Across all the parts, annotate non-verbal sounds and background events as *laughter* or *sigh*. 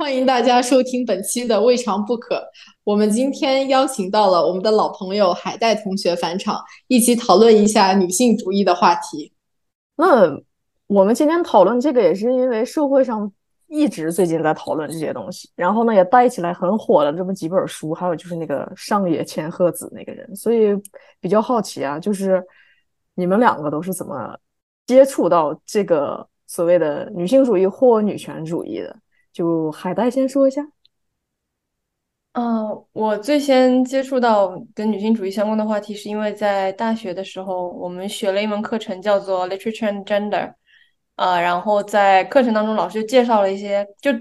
欢迎大家收听本期的《未尝不可》。我们今天邀请到了我们的老朋友海带同学返场，一起讨论一下女性主义的话题。那我们今天讨论这个，也是因为社会上一直最近在讨论这些东西，然后呢也带起来很火的这么几本书，还有就是那个上野千鹤子那个人，所以比较好奇啊，就是你们两个都是怎么接触到这个所谓的女性主义或女权主义的？就海带先说一下。嗯，我最先接触到跟女性主义相关的话题，是因为在大学的时候，我们学了一门课程叫做 Literature and Gender，啊，然后在课程当中，老师就介绍了一些，就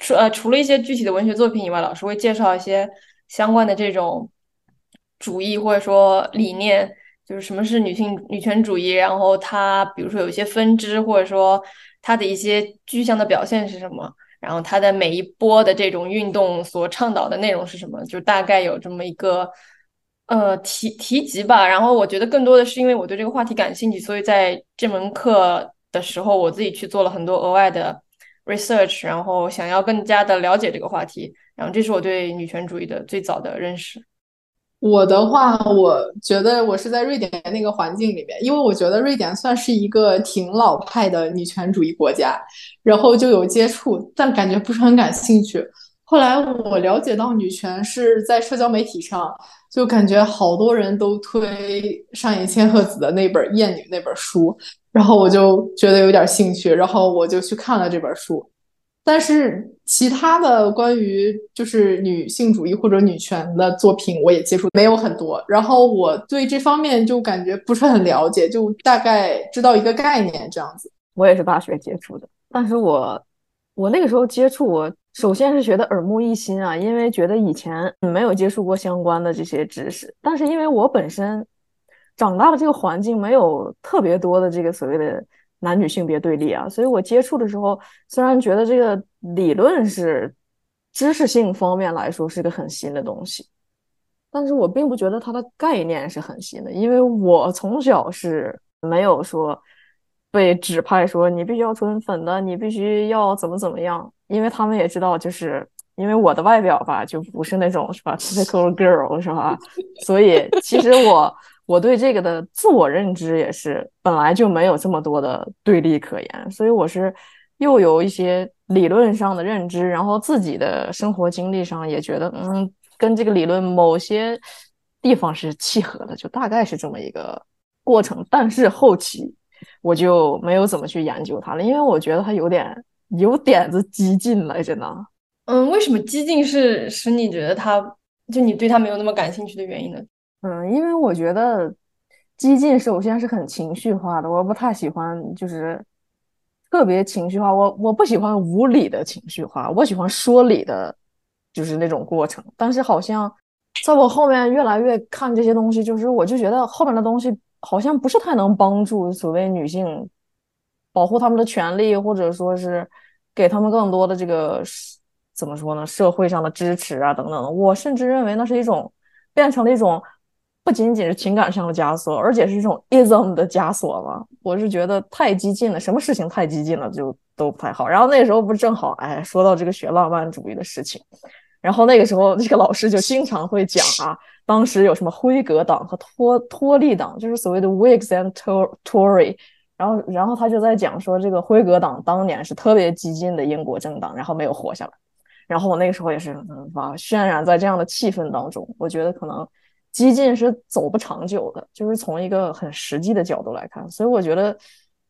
除呃除了一些具体的文学作品以外，老师会介绍一些相关的这种主义或者说理念，就是什么是女性女权主义，然后它比如说有一些分支，或者说它的一些具象的表现是什么。然后它的每一波的这种运动所倡导的内容是什么？就大概有这么一个呃提提及吧。然后我觉得更多的是因为我对这个话题感兴趣，所以在这门课的时候，我自己去做了很多额外的 research，然后想要更加的了解这个话题。然后这是我对女权主义的最早的认识。我的话，我觉得我是在瑞典那个环境里面，因为我觉得瑞典算是一个挺老派的女权主义国家，然后就有接触，但感觉不是很感兴趣。后来我了解到女权是在社交媒体上，就感觉好多人都推上野千鹤子的那本《厌女》那本书，然后我就觉得有点兴趣，然后我就去看了这本书。但是其他的关于就是女性主义或者女权的作品，我也接触没有很多。然后我对这方面就感觉不是很了解，就大概知道一个概念这样子。我也是大学接触的，但是我我那个时候接触，我首先是觉得耳目一新啊，因为觉得以前没有接触过相关的这些知识。但是因为我本身长大的这个环境没有特别多的这个所谓的。男女性别对立啊，所以我接触的时候，虽然觉得这个理论是知识性方面来说是个很新的东西，但是我并不觉得它的概念是很新的，因为我从小是没有说被指派说你必须要纯粉的，你必须要怎么怎么样，因为他们也知道，就是因为我的外表吧，就不是那种是吧，typical girl 是吧，所以其实我。我对这个的自我认知也是本来就没有这么多的对立可言，所以我是又有一些理论上的认知，然后自己的生活经历上也觉得，嗯，跟这个理论某些地方是契合的，就大概是这么一个过程。但是后期我就没有怎么去研究它了，因为我觉得它有点有点子激进来着呢。嗯，为什么激进是使你觉得它就你对它没有那么感兴趣的原因呢？嗯，因为我觉得激进首先是很情绪化的，我不太喜欢就是特别情绪化。我我不喜欢无理的情绪化，我喜欢说理的，就是那种过程。但是好像在我后面越来越看这些东西，就是我就觉得后面的东西好像不是太能帮助所谓女性保护她们的权利，或者说是给他们更多的这个怎么说呢？社会上的支持啊等等的。我甚至认为那是一种变成了一种。不仅仅是情感上的枷锁，而且是这种 ism 的枷锁嘛。我是觉得太激进了，什么事情太激进了就都不太好。然后那时候不正好，哎，说到这个学浪漫主义的事情，然后那个时候这个老师就经常会讲啊，当时有什么辉格党和托托利党，就是所谓的 Whigs and Tory。然后，然后他就在讲说，这个辉格党当年是特别激进的英国政党，然后没有活下来。然后我那个时候也是，嗯，把渲染在这样的气氛当中，我觉得可能。激进是走不长久的，就是从一个很实际的角度来看，所以我觉得，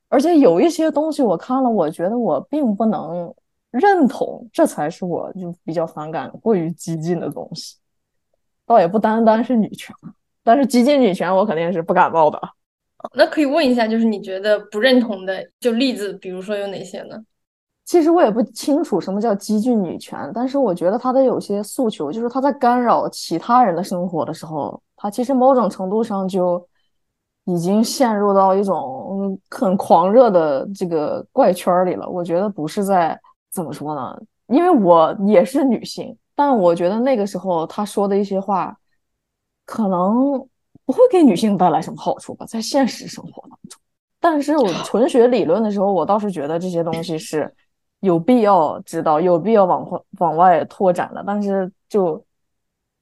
而且有一些东西我看了，我觉得我并不能认同，这才是我就比较反感过于激进的东西。倒也不单单是女权，但是激进女权我肯定是不感冒的。那可以问一下，就是你觉得不认同的，就例子，比如说有哪些呢？其实我也不清楚什么叫激进女权，但是我觉得她的有些诉求，就是她在干扰其他人的生活的时候，她其实某种程度上就已经陷入到一种很狂热的这个怪圈里了。我觉得不是在怎么说呢？因为我也是女性，但我觉得那个时候她说的一些话，可能不会给女性带来什么好处吧，在现实生活当中。但是我 *laughs* 纯学理论的时候，我倒是觉得这些东西是。有必要知道，有必要往往往外拓展了。但是就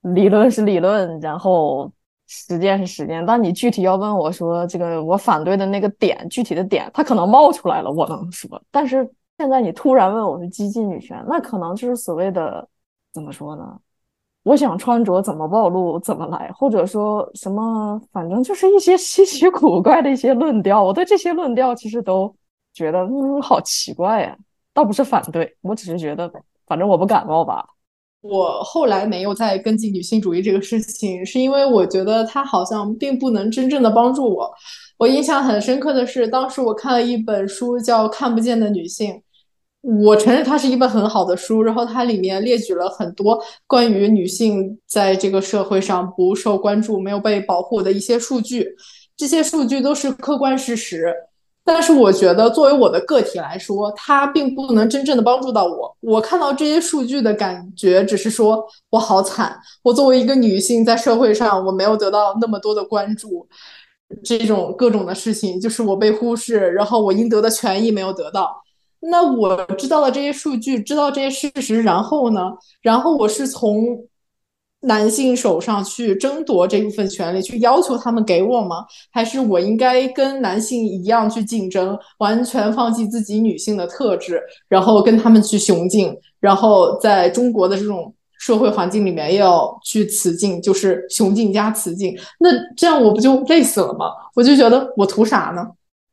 理论是理论，然后实践是实践。但你具体要问我说这个我反对的那个点，具体的点，它可能冒出来了，我能说。但是现在你突然问我是激进女权，那可能就是所谓的怎么说呢？我想穿着怎么暴露怎么来，或者说什么，反正就是一些稀奇 *laughs* 古怪的一些论调。我对这些论调其实都觉得，嗯，好奇怪呀。倒不是反对，我只是觉得，反正我不感冒吧。我后来没有再跟进女性主义这个事情，是因为我觉得它好像并不能真正的帮助我。我印象很深刻的是，当时我看了一本书叫《看不见的女性》。我承认它是一本很好的书，然后它里面列举了很多关于女性在这个社会上不受关注、没有被保护的一些数据，这些数据都是客观事实。但是我觉得，作为我的个体来说，它并不能真正的帮助到我。我看到这些数据的感觉，只是说我好惨，我作为一个女性在社会上，我没有得到那么多的关注，这种各种的事情，就是我被忽视，然后我应得的权益没有得到。那我知道了这些数据，知道这些事实，然后呢？然后我是从男性手上去争夺这部分权利，去要求他们给我吗？还是我应该跟男性一样去竞争，完全放弃自己女性的特质，然后跟他们去雄竞？然后在中国的这种社会环境里面，要去雌竞，就是雄竞加雌竞。那这样我不就累死了吗？我就觉得我图啥呢？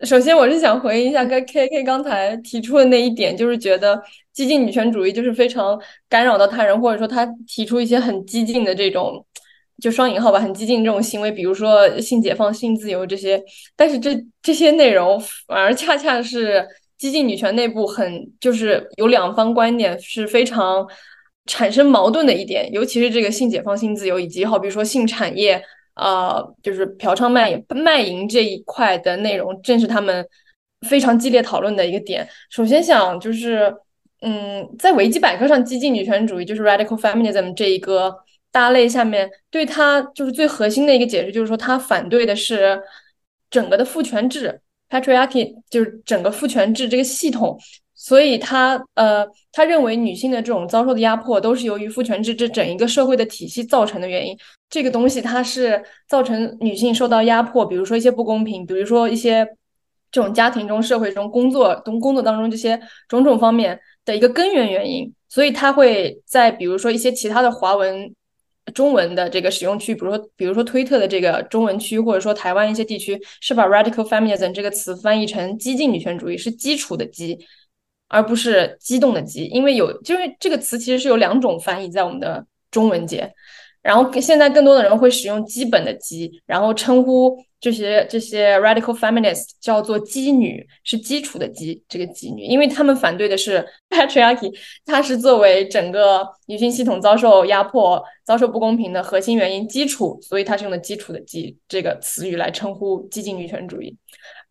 首先，我是想回应一下跟 K K 刚才提出的那一点，就是觉得激进女权主义就是非常干扰到他人，或者说他提出一些很激进的这种，就双引号吧，很激进这种行为，比如说性解放、性自由这些。但是这这些内容反而恰恰是激进女权内部很就是有两方观点是非常产生矛盾的一点，尤其是这个性解放、性自由，以及好比说性产业。呃，就是嫖娼卖卖淫这一块的内容，正是他们非常激烈讨论的一个点。首先想就是，嗯，在维基百科上，激进女权主义就是 radical feminism 这一个大类下面，对它就是最核心的一个解释，就是说它反对的是整个的父权制 patriarchy，就是整个父权制这个系统。所以他呃，他认为女性的这种遭受的压迫都是由于父权制这整一个社会的体系造成的原因。这个东西它是造成女性受到压迫，比如说一些不公平，比如说一些这种家庭中、社会中、工作中、工作当中这些种种方面的一个根源原因。所以它会在比如说一些其他的华文。中文的这个使用区，比如说，比如说推特的这个中文区，或者说台湾一些地区，是把 radical feminism 这个词翻译成激进女权主义，是基础的激。而不是激动的激，因为有，就是这个词其实是有两种翻译在我们的中文界，然后现在更多的人会使用基本的基，然后称呼这些这些 radical feminist 叫做基女，是基础的基，这个基女，因为他们反对的是 *laughs* patriarchy，它是作为整个女性系统遭受压迫、遭受不公平的核心原因基础，所以它是用的基础的基这个词语来称呼激进女权主义。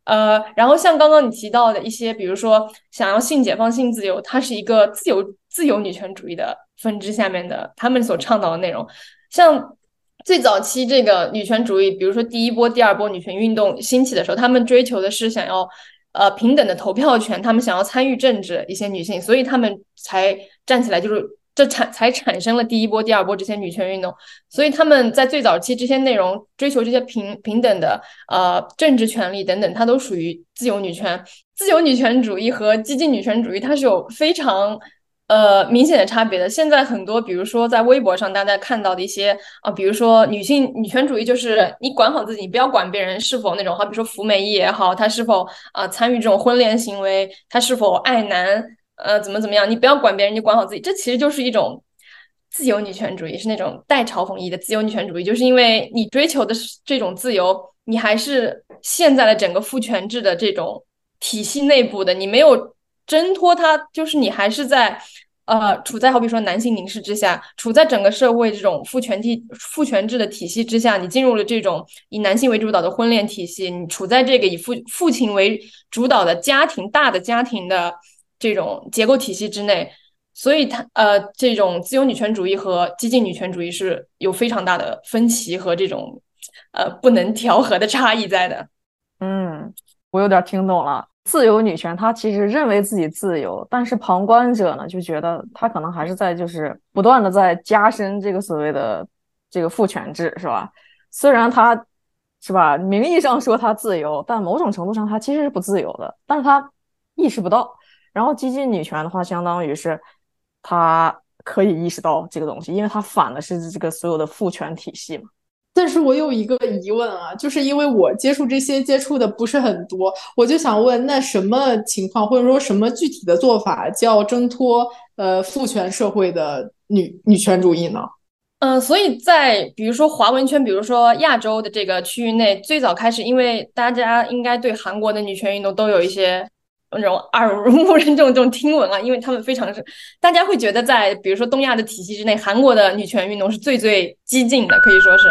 呃，然后像刚刚你提到的一些，比如说想要性解放、性自由，它是一个自由自由女权主义的分支下面的，他们所倡导的内容。像最早期这个女权主义，比如说第一波、第二波女权运动兴起的时候，他们追求的是想要呃平等的投票权，他们想要参与政治，一些女性，所以他们才站起来，就是。这产才产生了第一波、第二波这些女权运动，所以他们在最早期这些内容追求这些平平等的呃政治权利等等，它都属于自由女权。自由女权主义和激进女权主义它是有非常呃明显的差别的。现在很多比如说在微博上大家看到的一些啊，比如说女性女权主义就是你管好自己，你不要管别人是否那种，好比说服美役也好，她是否啊参与这种婚恋行为，她是否爱男。呃，怎么怎么样？你不要管别人，你管好自己。这其实就是一种自由女权主义，是那种带嘲讽意的自由女权主义。就是因为你追求的是这种自由，你还是陷在了整个父权制的这种体系内部的，你没有挣脱它，就是你还是在呃处在好比说男性凝视之下，处在整个社会这种父权体父权制的体系之下，你进入了这种以男性为主导的婚恋体系，你处在这个以父父亲为主导的家庭大的家庭的。这种结构体系之内，所以它呃，这种自由女权主义和激进女权主义是有非常大的分歧和这种呃不能调和的差异在的。嗯，我有点听懂了。自由女权，她其实认为自己自由，但是旁观者呢就觉得她可能还是在就是不断的在加深这个所谓的这个父权制，是吧？虽然她是吧名义上说她自由，但某种程度上她其实是不自由的，但是她意识不到。然后激进女权的话，相当于是她可以意识到这个东西，因为她反的是这个所有的父权体系嘛。但是我有一个疑问啊，就是因为我接触这些接触的不是很多，我就想问，那什么情况或者说什么具体的做法叫挣脱呃父权社会的女女权主义呢？嗯，所以在比如说华文圈，比如说亚洲的这个区域内，最早开始，因为大家应该对韩国的女权运动都有一些那种 *laughs* 耳濡目染这种这种听闻啊，因为他们非常是大家会觉得在比如说东亚的体系之内，韩国的女权运动是最最激进的，可以说是。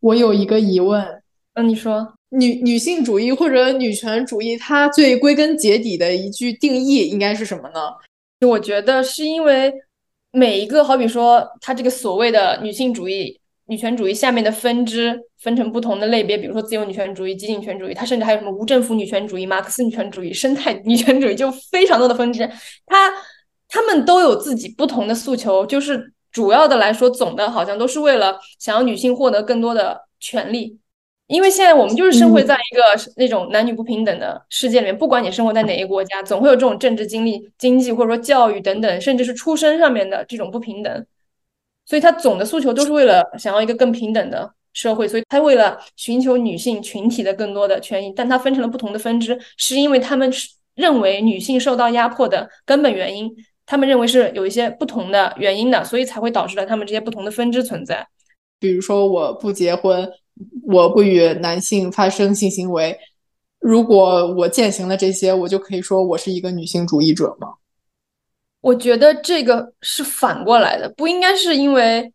我有一个疑问，嗯，你说女女性主义或者女权主义，它最归根结底的一句定义应该是什么呢？我觉得是因为每一个，好比说，它这个所谓的女性主义、女权主义下面的分支分成不同的类别，比如说自由女权主义、激进女权主义，它甚至还有什么无政府女权主义、马克思女权主义、生态女权主义，就非常多的分支。它他们都有自己不同的诉求，就是。主要的来说，总的好像都是为了想要女性获得更多的权利，因为现在我们就是生活在一个那种男女不平等的世界里面，不管你生活在哪个国家，总会有这种政治、经历、经济或者说教育等等，甚至是出身上面的这种不平等。所以，他总的诉求都是为了想要一个更平等的社会，所以他为了寻求女性群体的更多的权益，但他分成了不同的分支，是因为他们认为女性受到压迫的根本原因。他们认为是有一些不同的原因的，所以才会导致了他们这些不同的分支存在。比如说，我不结婚，我不与男性发生性行为。如果我践行了这些，我就可以说我是一个女性主义者吗？我觉得这个是反过来的，不应该是因为，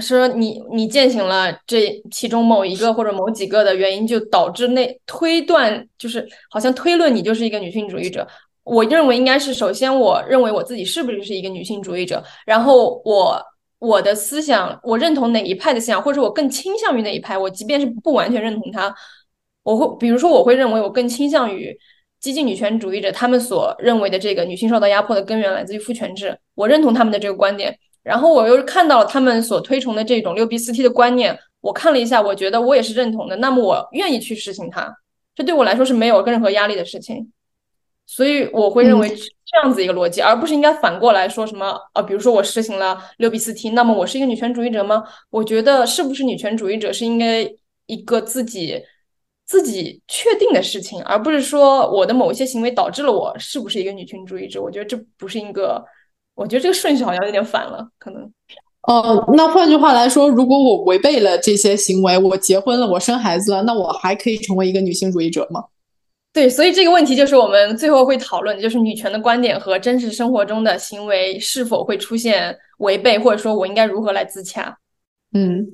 说你你践行了这其中某一个或者某几个的原因，就导致那推断就是好像推论你就是一个女性主义者。我认为应该是首先我认为我自己是不是是一个女性主义者，然后我我的思想我认同哪一派的思想，或者我更倾向于哪一派，我即便是不完全认同他，我会比如说我会认为我更倾向于激进女权主义者他们所认为的这个女性受到压迫的根源来自于父权制，我认同他们的这个观点。然后我又看到了他们所推崇的这种六 B 四 T 的观念，我看了一下，我觉得我也是认同的。那么我愿意去实行它，这对我来说是没有任何压力的事情。所以我会认为这样子一个逻辑，而不是应该反过来说什么啊？比如说我实行了六比四 T，那么我是一个女权主义者吗？我觉得是不是女权主义者是应该一个自己自己确定的事情，而不是说我的某一些行为导致了我是不是一个女权主义者。我觉得这不是一个。我觉得这个顺序好像有点反了，可能。哦，那换句话来说，如果我违背了这些行为，我结婚了，我生孩子了，那我还可以成为一个女性主义者吗？对，所以这个问题就是我们最后会讨论，就是女权的观点和真实生活中的行为是否会出现违背，或者说我应该如何来自洽？嗯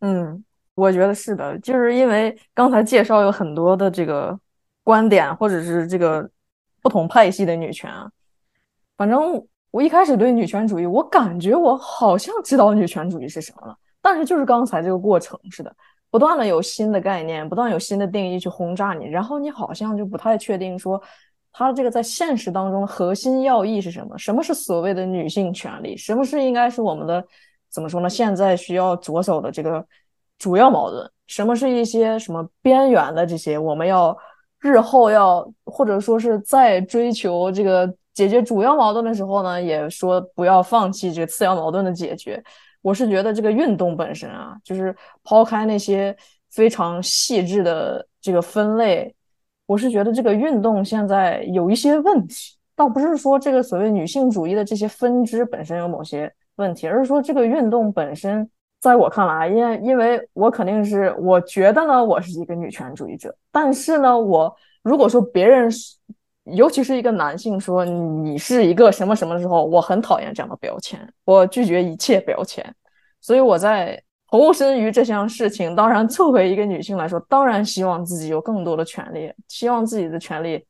嗯，我觉得是的，就是因为刚才介绍有很多的这个观点，或者是这个不同派系的女权啊，反正。我一开始对女权主义，我感觉我好像知道女权主义是什么了，但是就是刚才这个过程似的，不断的有新的概念，不断有新的定义去轰炸你，然后你好像就不太确定说，它这个在现实当中的核心要义是什么？什么是所谓的女性权利？什么是应该是我们的怎么说呢？现在需要着手的这个主要矛盾？什么是一些什么边缘的这些我们要日后要或者说是在追求这个？解决主要矛盾的时候呢，也说不要放弃这个次要矛盾的解决。我是觉得这个运动本身啊，就是抛开那些非常细致的这个分类，我是觉得这个运动现在有一些问题，倒不是说这个所谓女性主义的这些分支本身有某些问题，而是说这个运动本身，在我看来，因因为我肯定是我觉得呢，我是一个女权主义者，但是呢，我如果说别人。尤其是一个男性说你是一个什么什么的时候，我很讨厌这样的标签，我拒绝一切标签。所以我在投身于这项事情。当然，作为一个女性来说，当然希望自己有更多的权利，希望自己的权利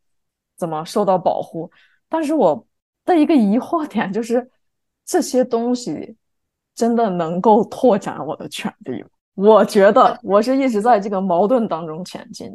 怎么受到保护。但是我的一个疑惑点就是，这些东西真的能够拓展我的权利吗？我觉得我是一直在这个矛盾当中前进。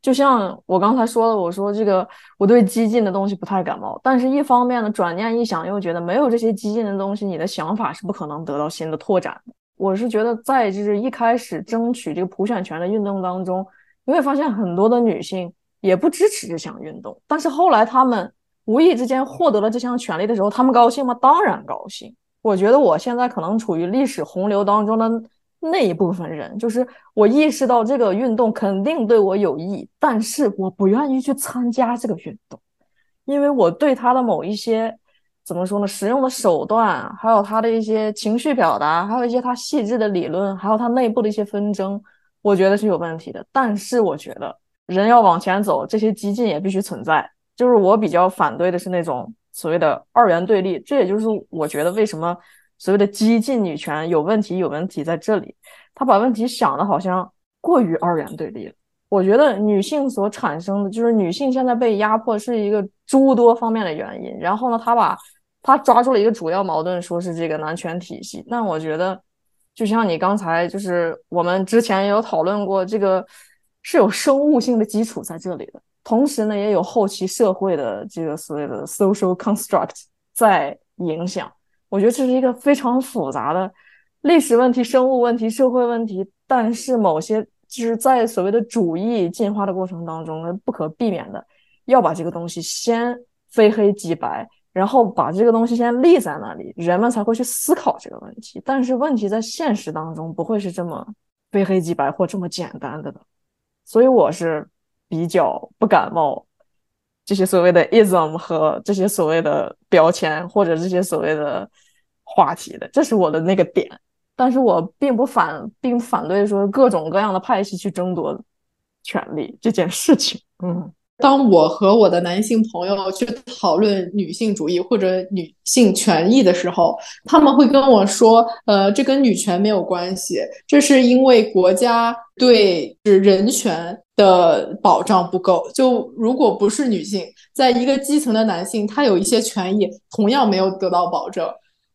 就像我刚才说的，我说这个我对激进的东西不太感冒，但是一方面呢，转念一想，又觉得没有这些激进的东西，你的想法是不可能得到新的拓展的。我是觉得，在就是一开始争取这个普选权的运动当中，你会发现很多的女性也不支持这项运动，但是后来她们无意之间获得了这项权利的时候，她们高兴吗？当然高兴。我觉得我现在可能处于历史洪流当中的。那一部分人，就是我意识到这个运动肯定对我有益，但是我不愿意去参加这个运动，因为我对他的某一些怎么说呢，使用的手段，还有他的一些情绪表达，还有一些他细致的理论，还有他内部的一些纷争，我觉得是有问题的。但是我觉得人要往前走，这些激进也必须存在。就是我比较反对的是那种所谓的二元对立，这也就是我觉得为什么。所谓的激进女权有问题，有问题在这里，他把问题想的好像过于二元对立了。我觉得女性所产生的就是女性现在被压迫是一个诸多方面的原因。然后呢，他把他抓住了一个主要矛盾，说是这个男权体系。那我觉得，就像你刚才就是我们之前也有讨论过，这个是有生物性的基础在这里的，同时呢，也有后期社会的这个所谓的 social construct 在影响。我觉得这是一个非常复杂的历史问题、生物问题、社会问题，但是某些就是在所谓的主义进化的过程当中，不可避免的要把这个东西先非黑即白，然后把这个东西先立在那里，人们才会去思考这个问题。但是问题在现实当中不会是这么非黑即白或这么简单的，所以我是比较不感冒。这些所谓的 ism 和这些所谓的标签，或者这些所谓的话题的，这是我的那个点。但是我并不反，并反对说各种各样的派系去争夺权利这件事情。嗯当我和我的男性朋友去讨论女性主义或者女性权益的时候，他们会跟我说：“呃，这跟女权没有关系，这是因为国家对人权的保障不够。就如果不是女性，在一个基层的男性，他有一些权益同样没有得到保证。”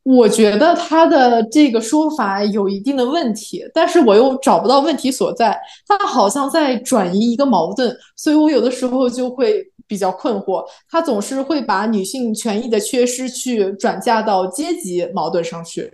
我觉得他的这个说法有一定的问题，但是我又找不到问题所在。他好像在转移一个矛盾，所以我有的时候就会比较困惑。他总是会把女性权益的缺失去转嫁到阶级矛盾上去。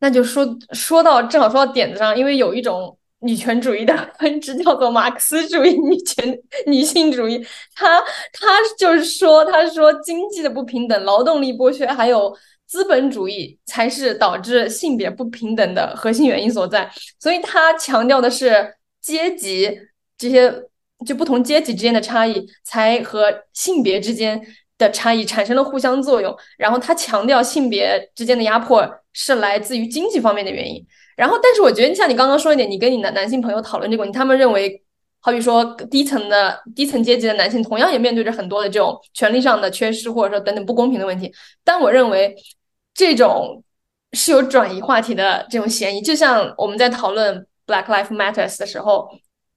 那就说说到正好说到点子上，因为有一种女权主义的 *laughs* 分支叫做马克思主义女权女性主义，他他就是说，他说经济的不平等、劳动力剥削，还有。资本主义才是导致性别不平等的核心原因所在，所以他强调的是阶级这些就不同阶级之间的差异，才和性别之间的差异产生了互相作用。然后他强调性别之间的压迫是来自于经济方面的原因。然后，但是我觉得像你刚刚说一点，你跟你的男性朋友讨论这个问题，他们认为，好比说低层的低层阶级的男性同样也面对着很多的这种权利上的缺失，或者说等等不公平的问题。但我认为。这种是有转移话题的这种嫌疑，就像我们在讨论 Black Life Matters 的时候，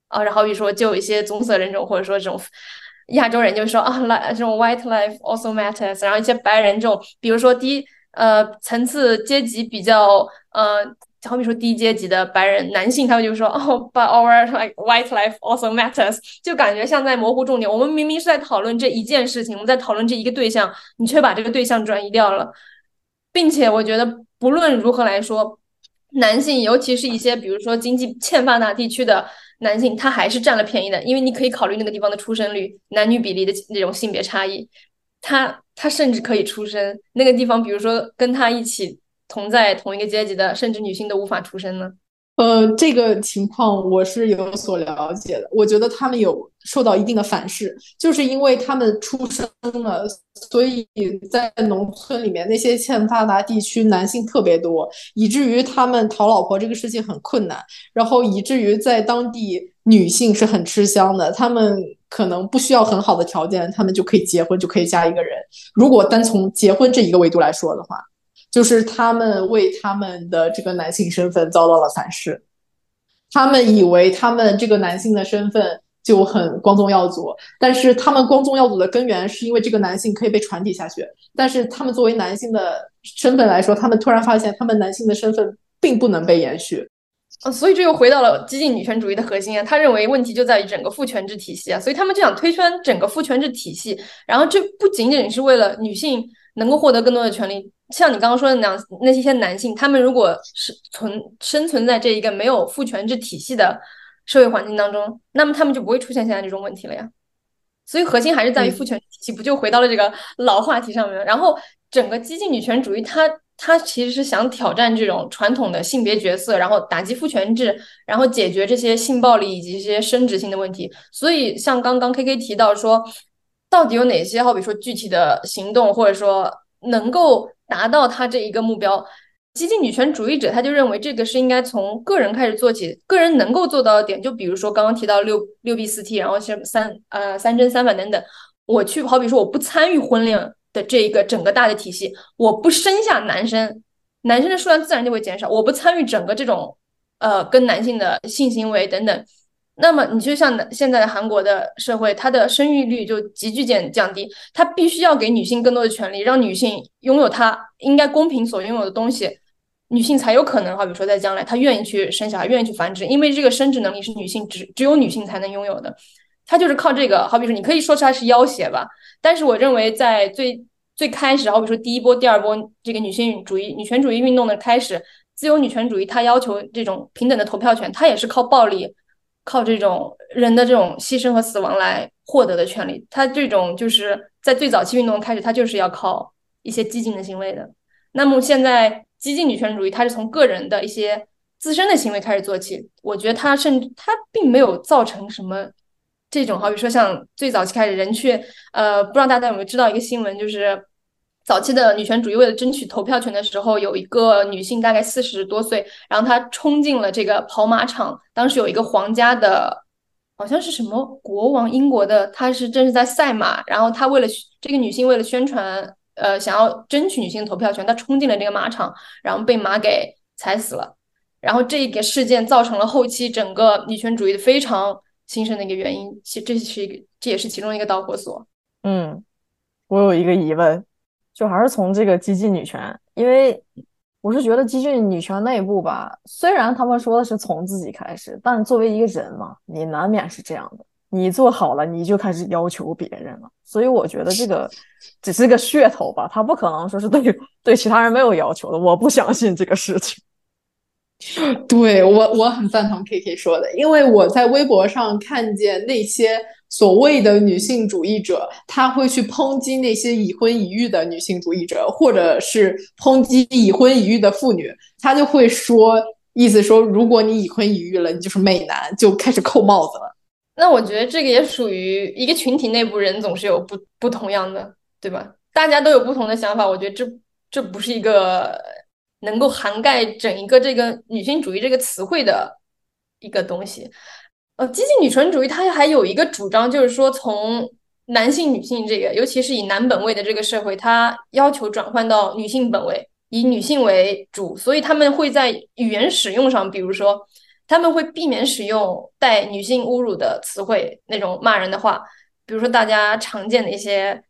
啊，然后好比说就有一些棕色人种或者说这种亚洲人就说啊，来这种 White Life also matters，然后一些白人这种，比如说低呃层次阶级比较呃，好比说低阶级的白人男性，他们就说哦，But our like White Life also matters，就感觉像在模糊重点。我们明明是在讨论这一件事情，我们在讨论这一个对象，你却把这个对象转移掉了。并且我觉得，不论如何来说，男性，尤其是一些比如说经济欠发达地区的男性，他还是占了便宜的，因为你可以考虑那个地方的出生率、男女比例的那种性别差异，他他甚至可以出生那个地方，比如说跟他一起同在同一个阶级的，甚至女性都无法出生呢。呃，这个情况我是有所了解的。我觉得他们有受到一定的反噬，就是因为他们出生了，所以在农村里面那些欠发达地区男性特别多，以至于他们讨老婆这个事情很困难。然后以至于在当地女性是很吃香的，他们可能不需要很好的条件，他们就可以结婚，就可以嫁一个人。如果单从结婚这一个维度来说的话。就是他们为他们的这个男性身份遭到了反噬，他们以为他们这个男性的身份就很光宗耀祖，但是他们光宗耀祖的根源是因为这个男性可以被传递下去，但是他们作为男性的身份来说，他们突然发现他们男性的身份并不能被延续，呃，所以这又回到了激进女权主义的核心啊，他认为问题就在于整个父权制体系啊，所以他们就想推翻整个父权制体系，然后这不仅仅是为了女性能够获得更多的权利。像你刚刚说的那样，那些男性，他们如果是存生存在这一个没有父权制体系的社会环境当中，那么他们就不会出现现在这种问题了呀。所以核心还是在于父权体系，不就回到了这个老话题上面？然后整个激进女权主义，它它其实是想挑战这种传统的性别角色，然后打击父权制，然后解决这些性暴力以及一些生殖性的问题。所以像刚刚 K K 提到说，到底有哪些好比说具体的行动，或者说能够。达到他这一个目标，激进女权主义者他就认为这个是应该从个人开始做起，个人能够做到的点，就比如说刚刚提到六六 B 四 T，然后是三呃三真三反等等。我去好比说我不参与婚恋的这一个整个大的体系，我不生下男生，男生的数量自然就会减少。我不参与整个这种呃跟男性的性行为等等。那么你就像现在的韩国的社会，它的生育率就急剧减降低，它必须要给女性更多的权利，让女性拥有她应该公平所拥有的东西，女性才有可能，好比如说在将来她愿意去生小孩，愿意去繁殖，因为这个生殖能力是女性只只有女性才能拥有的，她就是靠这个，好比说你可以说出来是要挟吧，但是我认为在最最开始，好比说第一波、第二波这个女性主义、女权主义运动的开始，自由女权主义它要求这种平等的投票权，它也是靠暴力。靠这种人的这种牺牲和死亡来获得的权利，他这种就是在最早期运动开始，他就是要靠一些激进的行为的。那么现在激进女权主义，它是从个人的一些自身的行为开始做起。我觉得它甚至它并没有造成什么这种，好比说像最早期开始人去，呃，不知道大家有没有知道一个新闻，就是。早期的女权主义为了争取投票权的时候，有一个女性大概四十多岁，然后她冲进了这个跑马场。当时有一个皇家的好像是什么国王，英国的，他是正是在赛马，然后他为了这个女性为了宣传，呃，想要争取女性投票权，她冲进了这个马场，然后被马给踩死了。然后这一个事件造成了后期整个女权主义的非常兴盛的一个原因，其这是一个这也是其中一个导火索。嗯，我有一个疑问，就还是从这个激进女权，因为我是觉得激进女权内部吧，虽然他们说的是从自己开始，但作为一个人嘛，你难免是这样的，你做好了你就开始要求别人了，所以我觉得这个只是个噱头吧，他不可能说是对对其他人没有要求的，我不相信这个事情。对我，我很赞同 K K 说的，因为我在微博上看见那些所谓的女性主义者，他会去抨击那些已婚已育的女性主义者，或者是抨击已婚已育的妇女，他就会说，意思说，如果你已婚已育了，你就是美男，就开始扣帽子了。那我觉得这个也属于一个群体内部人总是有不不同样的，对吧？大家都有不同的想法，我觉得这这不是一个。能够涵盖整一个这个女性主义这个词汇的一个东西，呃，激进女权主义它还有一个主张，就是说从男性、女性这个，尤其是以男本位的这个社会，它要求转换到女性本位，以女性为主，所以他们会在语言使用上，比如说他们会避免使用带女性侮辱的词汇，那种骂人的话，比如说大家常见的一些。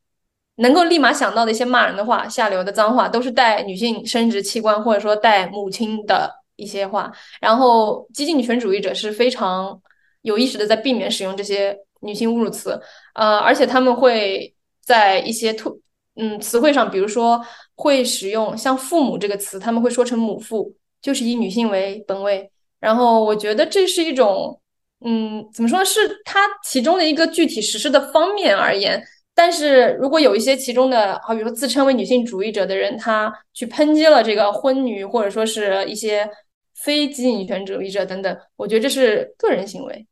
能够立马想到的一些骂人的话、下流的脏话，都是带女性生殖器官或者说带母亲的一些话。然后，激进女权主义者是非常有意识的在避免使用这些女性侮辱词，呃，而且他们会在一些突嗯词汇上，比如说会使用像“父母”这个词，他们会说成“母父”，就是以女性为本位。然后，我觉得这是一种嗯，怎么说？是它其中的一个具体实施的方面而言。但是如果有一些其中的，好比如说自称为女性主义者的人，他去抨击了这个婚女，或者说是一些非激进女权主义者等等，我觉得这是个人行为。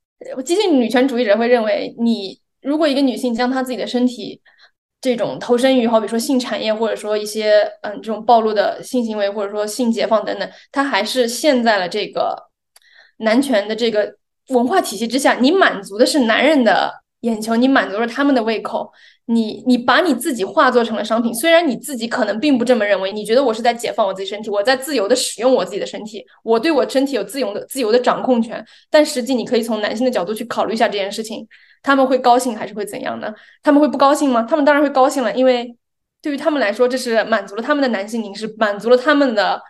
激进女权主义者会认为，你如果一个女性将她自己的身体这种投身于好比说性产业，或者说一些嗯这种暴露的性行为，或者说性解放等等，她还是陷在了这个男权的这个文化体系之下，你满足的是男人的眼球，你满足了他们的胃口。你你把你自己化作成了商品，虽然你自己可能并不这么认为，你觉得我是在解放我自己身体，我在自由的使用我自己的身体，我对我身体有自由的自由的掌控权。但实际你可以从男性的角度去考虑一下这件事情，他们会高兴还是会怎样呢？他们会不高兴吗？他们当然会高兴了，因为对于他们来说，这是满足了他们的男性凝视，满足了他们的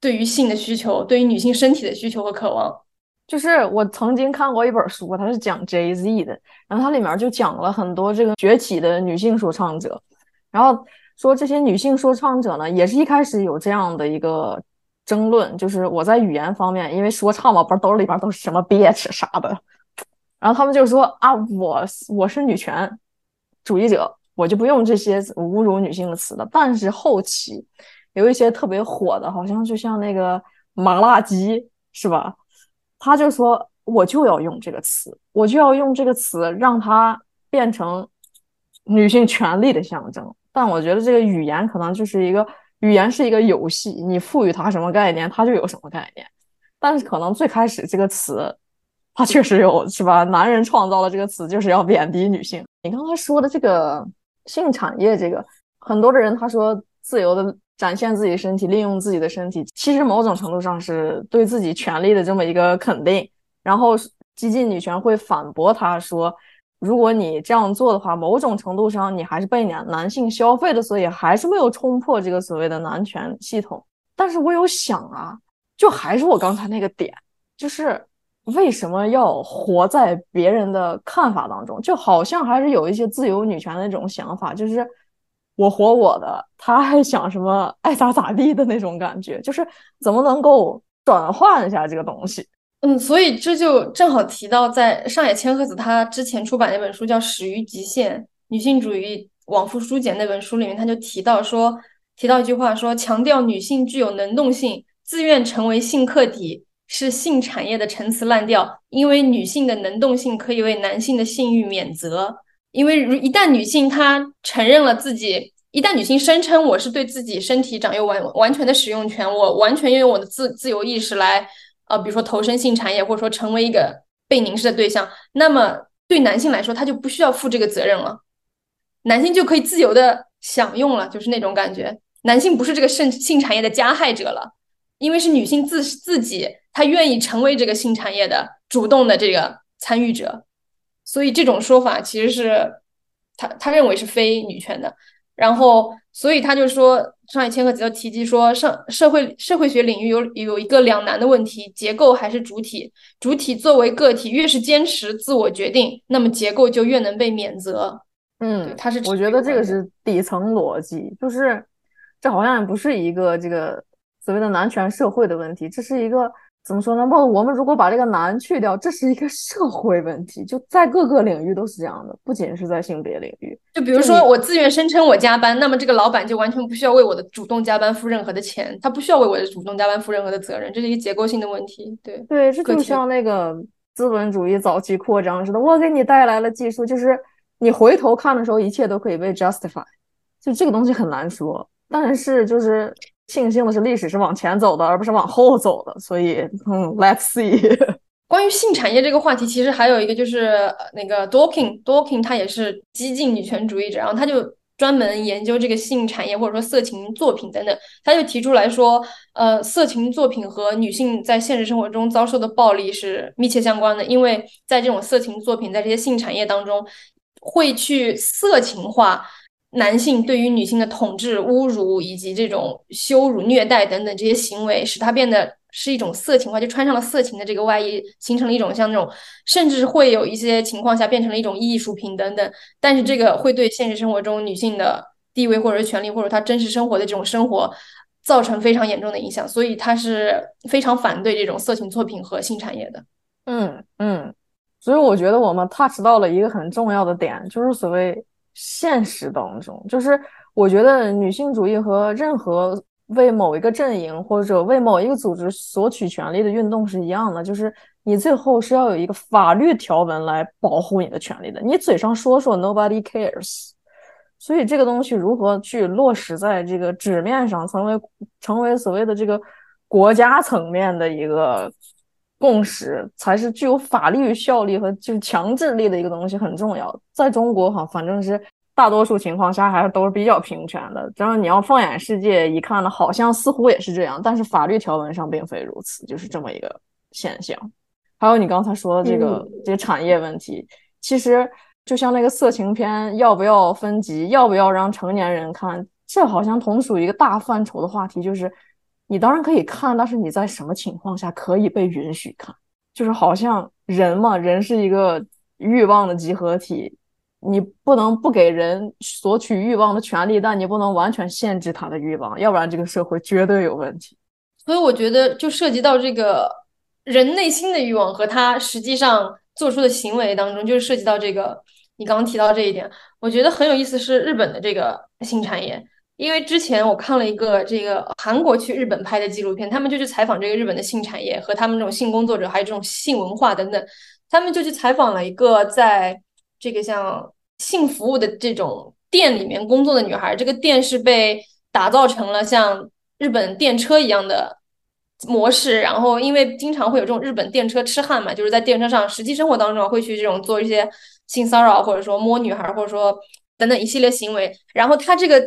对于性的需求，对于女性身体的需求和渴望。就是我曾经看过一本书，它是讲 Jay Z 的，然后它里面就讲了很多这个崛起的女性说唱者，然后说这些女性说唱者呢，也是一开始有这样的一个争论，就是我在语言方面，因为说唱嘛，不是兜里边都是什么 bitch 啥的，然后他们就说啊，我我是女权主义者，我就不用这些侮辱女性的词了。但是后期有一些特别火的，好像就像那个麻辣鸡，是吧？他就说：“我就要用这个词，我就要用这个词，让它变成女性权利的象征。”但我觉得这个语言可能就是一个语言是一个游戏，你赋予它什么概念，它就有什么概念。但是可能最开始这个词，它确实有，是吧？男人创造了这个词，就是要贬低女性。你刚才说的这个性产业，这个很多的人他说自由的。展现自己身体，利用自己的身体，其实某种程度上是对自己权利的这么一个肯定。然后激进女权会反驳他说：“如果你这样做的话，某种程度上你还是被男男性消费的，所以还是没有冲破这个所谓的男权系统。”但是我有想啊，就还是我刚才那个点，就是为什么要活在别人的看法当中？就好像还是有一些自由女权的那种想法，就是。我活我的，他还想什么爱咋咋地的那种感觉，就是怎么能够转换一下这个东西？嗯，所以这就正好提到，在上野千鹤子他之前出版那本书叫《始于极限：女性主义往复书简》那本书里面，他就提到说，提到一句话说，强调女性具有能动性，自愿成为性客体是性产业的陈词滥调，因为女性的能动性可以为男性的性欲免责。因为如一旦女性她承认了自己，一旦女性声称我是对自己身体掌有完完全的使用权，我完全拥有我的自自由意识来，呃，比如说投身性产业，或者说成为一个被凝视的对象，那么对男性来说，他就不需要负这个责任了，男性就可以自由的享用了，就是那种感觉。男性不是这个性性产业的加害者了，因为是女性自自己，她愿意成为这个性产业的主动的这个参与者，所以这种说法其实是他他认为是非女权的。然后，所以他就说，上海千鹤子就提及说，上社会社会学领域有有一个两难的问题：结构还是主体？主体作为个体，越是坚持自我决定，那么结构就越能被免责。嗯，他是我觉得这个是底层逻辑，就是这好像也不是一个这个所谓的男权社会的问题，这是一个。怎么说呢？不，我们如果把这个难去掉，这是一个社会问题，就在各个领域都是这样的，不仅是在性别领域。就比如说，我自愿声称我加班，那么这个老板就完全不需要为我的主动加班付任何的钱，他不需要为我的主动加班负任何的责任，这是一个结构性的问题。对对，这就像那个资本主义早期扩张似的，我给你带来了技术，就是你回头看的时候，一切都可以被 justify，就这个东西很难说，但是就是。庆幸的是，历史是往前走的，而不是往后走的。所以，嗯，Let's see。*laughs* 关于性产业这个话题，其实还有一个就是那个 Dawkins，Dawkins 他也是激进女权主义者，然后他就专门研究这个性产业或者说色情作品等等。他就提出来说，呃，色情作品和女性在现实生活中遭受的暴力是密切相关的，因为在这种色情作品在这些性产业当中，会去色情化。男性对于女性的统治、侮辱以及这种羞辱、虐待等等这些行为，使他变得是一种色情化，就穿上了色情的这个外衣，形成了一种像那种，甚至会有一些情况下变成了一种艺术品等等。但是这个会对现实生活中女性的地位或者是权利，或者她真实生活的这种生活造成非常严重的影响，所以他是非常反对这种色情作品和性产业的。嗯嗯，所以我觉得我们 touch 到了一个很重要的点，就是所谓。现实当中，就是我觉得女性主义和任何为某一个阵营或者为某一个组织索取权利的运动是一样的，就是你最后是要有一个法律条文来保护你的权利的。你嘴上说说 nobody cares，所以这个东西如何去落实在这个纸面上，成为成为所谓的这个国家层面的一个。共识才是具有法律效力和就是强制力的一个东西，很重要。在中国哈，反正是大多数情况下还是都是比较平权的。然后你要放眼世界一看呢，好像似乎也是这样，但是法律条文上并非如此，就是这么一个现象。还有你刚才说的这个这个产业问题，其实就像那个色情片要不要分级，要不要让成年人看，这好像同属一个大范畴的话题，就是。你当然可以看，但是你在什么情况下可以被允许看？就是好像人嘛，人是一个欲望的集合体，你不能不给人索取欲望的权利，但你不能完全限制他的欲望，要不然这个社会绝对有问题。所以我觉得，就涉及到这个人内心的欲望和他实际上做出的行为当中，就是涉及到这个你刚刚提到这一点，我觉得很有意思，是日本的这个性产业。因为之前我看了一个这个韩国去日本拍的纪录片，他们就去采访这个日本的性产业和他们这种性工作者，还有这种性文化等等。他们就去采访了一个在这个像性服务的这种店里面工作的女孩，这个店是被打造成了像日本电车一样的模式。然后因为经常会有这种日本电车痴汉嘛，就是在电车上实际生活当中会去这种做一些性骚扰，或者说摸女孩，或者说等等一系列行为。然后他这个。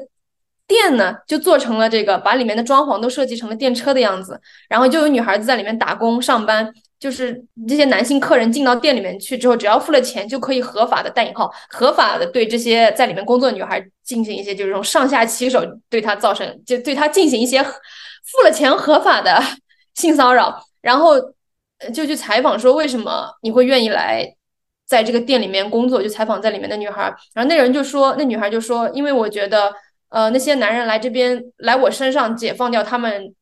店呢，就做成了这个，把里面的装潢都设计成了电车的样子，然后就有女孩子在里面打工上班，就是这些男性客人进到店里面去之后，只要付了钱，就可以合法的带引号合法的对这些在里面工作女孩进行一些就是这种上下其手，对她造成就对她进行一些付了钱合法的 *laughs* 性骚扰，然后就去采访说为什么你会愿意来在这个店里面工作，就采访在里面的女孩，然后那人就说，那女孩就说，因为我觉得。呃，那些男人来这边来我身上解放掉他们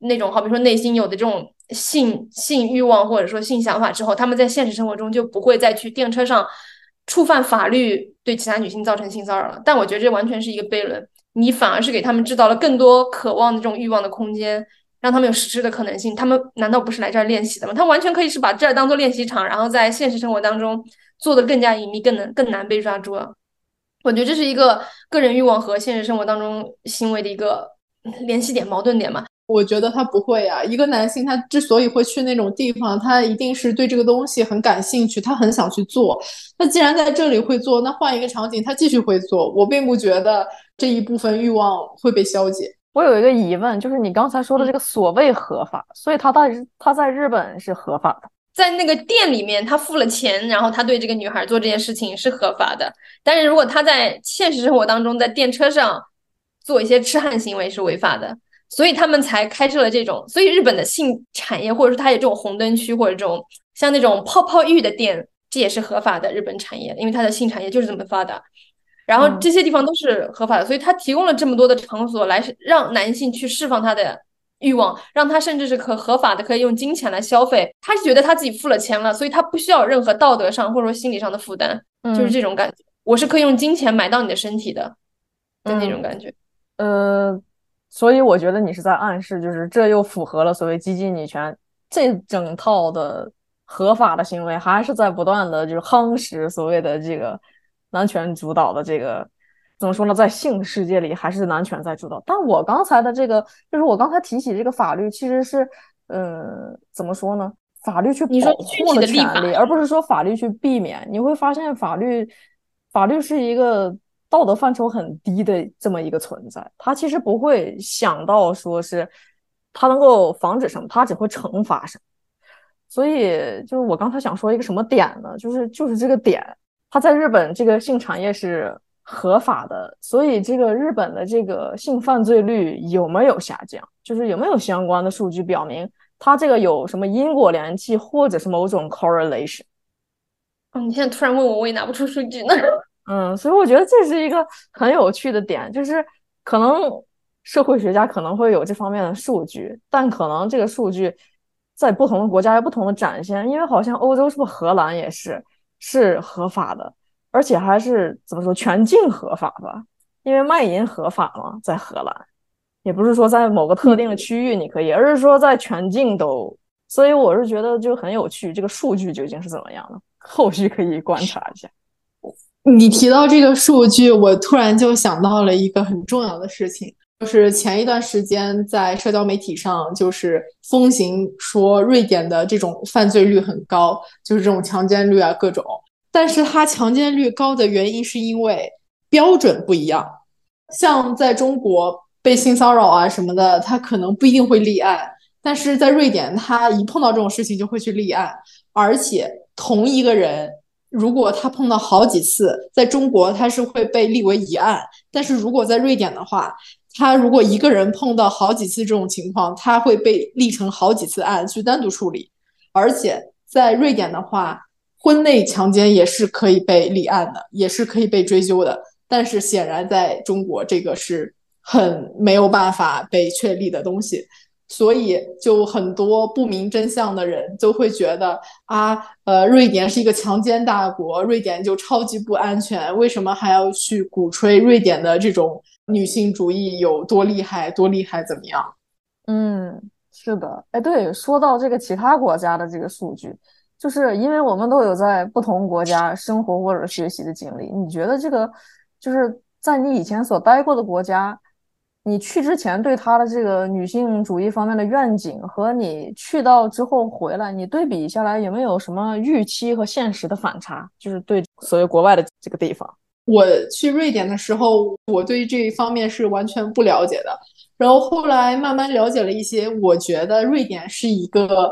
那种好比说内心有的这种性性欲望或者说性想法之后，他们在现实生活中就不会再去电车上触犯法律对其他女性造成性骚扰了。但我觉得这完全是一个悖论，你反而是给他们制造了更多渴望的这种欲望的空间，让他们有实施的可能性。他们难道不是来这儿练习的吗？他完全可以是把这儿当做练习场，然后在现实生活当中做的更加隐秘，更能更难被抓住了。我觉得这是一个个人欲望和现实生活当中行为的一个联系点、矛盾点嘛。我觉得他不会啊。一个男性他之所以会去那种地方，他一定是对这个东西很感兴趣，他很想去做。那既然在这里会做，那换一个场景他继续会做。我并不觉得这一部分欲望会被消解。我有一个疑问，就是你刚才说的这个所谓合法，所以他在他在日本是合法的，在那个店里面他付了钱，然后他对这个女孩做这件事情是合法的。但是如果他在现实生活当中在电车上做一些痴汉行为是违法的，所以他们才开设了这种。所以日本的性产业或者说它有这种红灯区或者这种像那种泡泡浴的店，这也是合法的日本产业，因为它的性产业就是这么发达。然后这些地方都是合法的，所以他提供了这么多的场所来让男性去释放他的欲望，让他甚至是可合法的可以用金钱来消费。他是觉得他自己付了钱了，所以他不需要任何道德上或者说心理上的负担，就是这种感觉。我是可以用金钱买到你的身体的的那种感觉。呃，所以我觉得你是在暗示，就是这又符合了所谓激进女权这整套的合法的行为，还是在不断的就是夯实所谓的这个。男权主导的这个怎么说呢？在性世界里还是男权在主导。但我刚才的这个，就是我刚才提起这个法律，其实是，呃，怎么说呢？法律去保护了权利，而不是说法律去避免。你会发现，法律，法律是一个道德范畴很低的这么一个存在。它其实不会想到说是它能够防止什么，它只会惩罚什么。所以，就是我刚才想说一个什么点呢？就是就是这个点。它在日本这个性产业是合法的，所以这个日本的这个性犯罪率有没有下降？就是有没有相关的数据表明它这个有什么因果联系，或者是某种 correlation？哦，你现在突然问我，我也拿不出数据呢。*laughs* 嗯，所以我觉得这是一个很有趣的点，就是可能社会学家可能会有这方面的数据，但可能这个数据在不同的国家有不同的展现，因为好像欧洲是不是荷兰也是？是合法的，而且还是怎么说全境合法吧？因为卖淫合法嘛，在荷兰，也不是说在某个特定的区域你可以，而是说在全境都。所以我是觉得就很有趣，这个数据究竟是怎么样的？后续可以观察一下。*laughs* 你提到这个数据，我突然就想到了一个很重要的事情，就是前一段时间在社交媒体上就是风行说瑞典的这种犯罪率很高，就是这种强奸率啊各种。但是它强奸率高的原因是因为标准不一样，像在中国被性骚扰啊什么的，他可能不一定会立案，但是在瑞典，他一碰到这种事情就会去立案，而且同一个人如果他碰到好几次，在中国他是会被立为一案，但是如果在瑞典的话，他如果一个人碰到好几次这种情况，他会被立成好几次案去单独处理，而且在瑞典的话。婚内强奸也是可以被立案的，也是可以被追究的。但是显然在中国，这个是很没有办法被确立的东西，所以就很多不明真相的人就会觉得啊，呃，瑞典是一个强奸大国，瑞典就超级不安全，为什么还要去鼓吹瑞典的这种女性主义有多厉害，多厉害怎么样？嗯，是的，哎，对，说到这个其他国家的这个数据。就是因为我们都有在不同国家生活或者学习的经历，你觉得这个就是在你以前所待过的国家，你去之前对他的这个女性主义方面的愿景和你去到之后回来，你对比下来有没有什么预期和现实的反差？就是对所谓国外的这个地方，我去瑞典的时候，我对这一方面是完全不了解的，然后后来慢慢了解了一些，我觉得瑞典是一个。